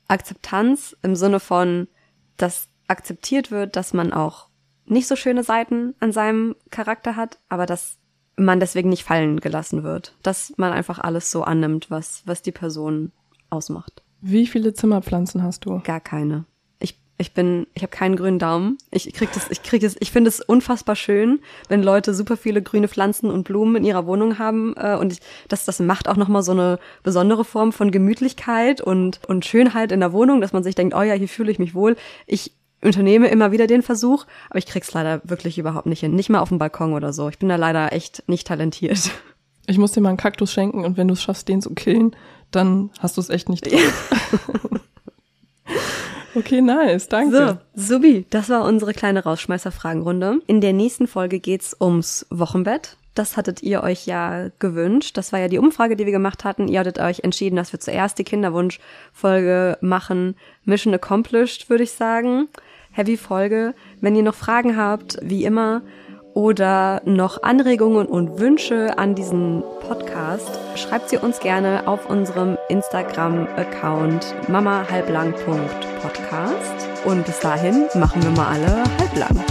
Akzeptanz im Sinne von, dass akzeptiert wird, dass man auch nicht so schöne Seiten an seinem Charakter hat, aber dass man deswegen nicht fallen gelassen wird. Dass man einfach alles so annimmt, was, was die Person ausmacht. Wie viele Zimmerpflanzen hast du? Gar keine. Ich, ich bin, ich habe keinen grünen Daumen. Ich krieg das, ich krieg es, ich finde es unfassbar schön, wenn Leute super viele grüne Pflanzen und Blumen in ihrer Wohnung haben. Äh, und ich, das, das macht auch nochmal so eine besondere Form von Gemütlichkeit und, und Schönheit in der Wohnung, dass man sich denkt, oh ja, hier fühle ich mich wohl. Ich unternehme immer wieder den Versuch, aber ich krieg's leider wirklich überhaupt nicht hin. Nicht mal auf dem Balkon oder so. Ich bin da leider echt nicht talentiert. Ich muss dir mal einen Kaktus schenken und wenn du es schaffst, den zu killen, dann hast du es echt nicht drauf. <laughs> okay, nice, danke. So, Subi, das war unsere kleine Rausschmeißer-Fragenrunde. In der nächsten Folge geht's ums Wochenbett. Das hattet ihr euch ja gewünscht. Das war ja die Umfrage, die wir gemacht hatten. Ihr hattet euch entschieden, dass wir zuerst die Kinderwunsch-Folge machen. Mission accomplished, würde ich sagen. Heavy Folge. Wenn ihr noch Fragen habt, wie immer, oder noch Anregungen und Wünsche an diesen Podcast, schreibt sie uns gerne auf unserem Instagram-Account mamahalblang.podcast. Und bis dahin machen wir mal alle halblang.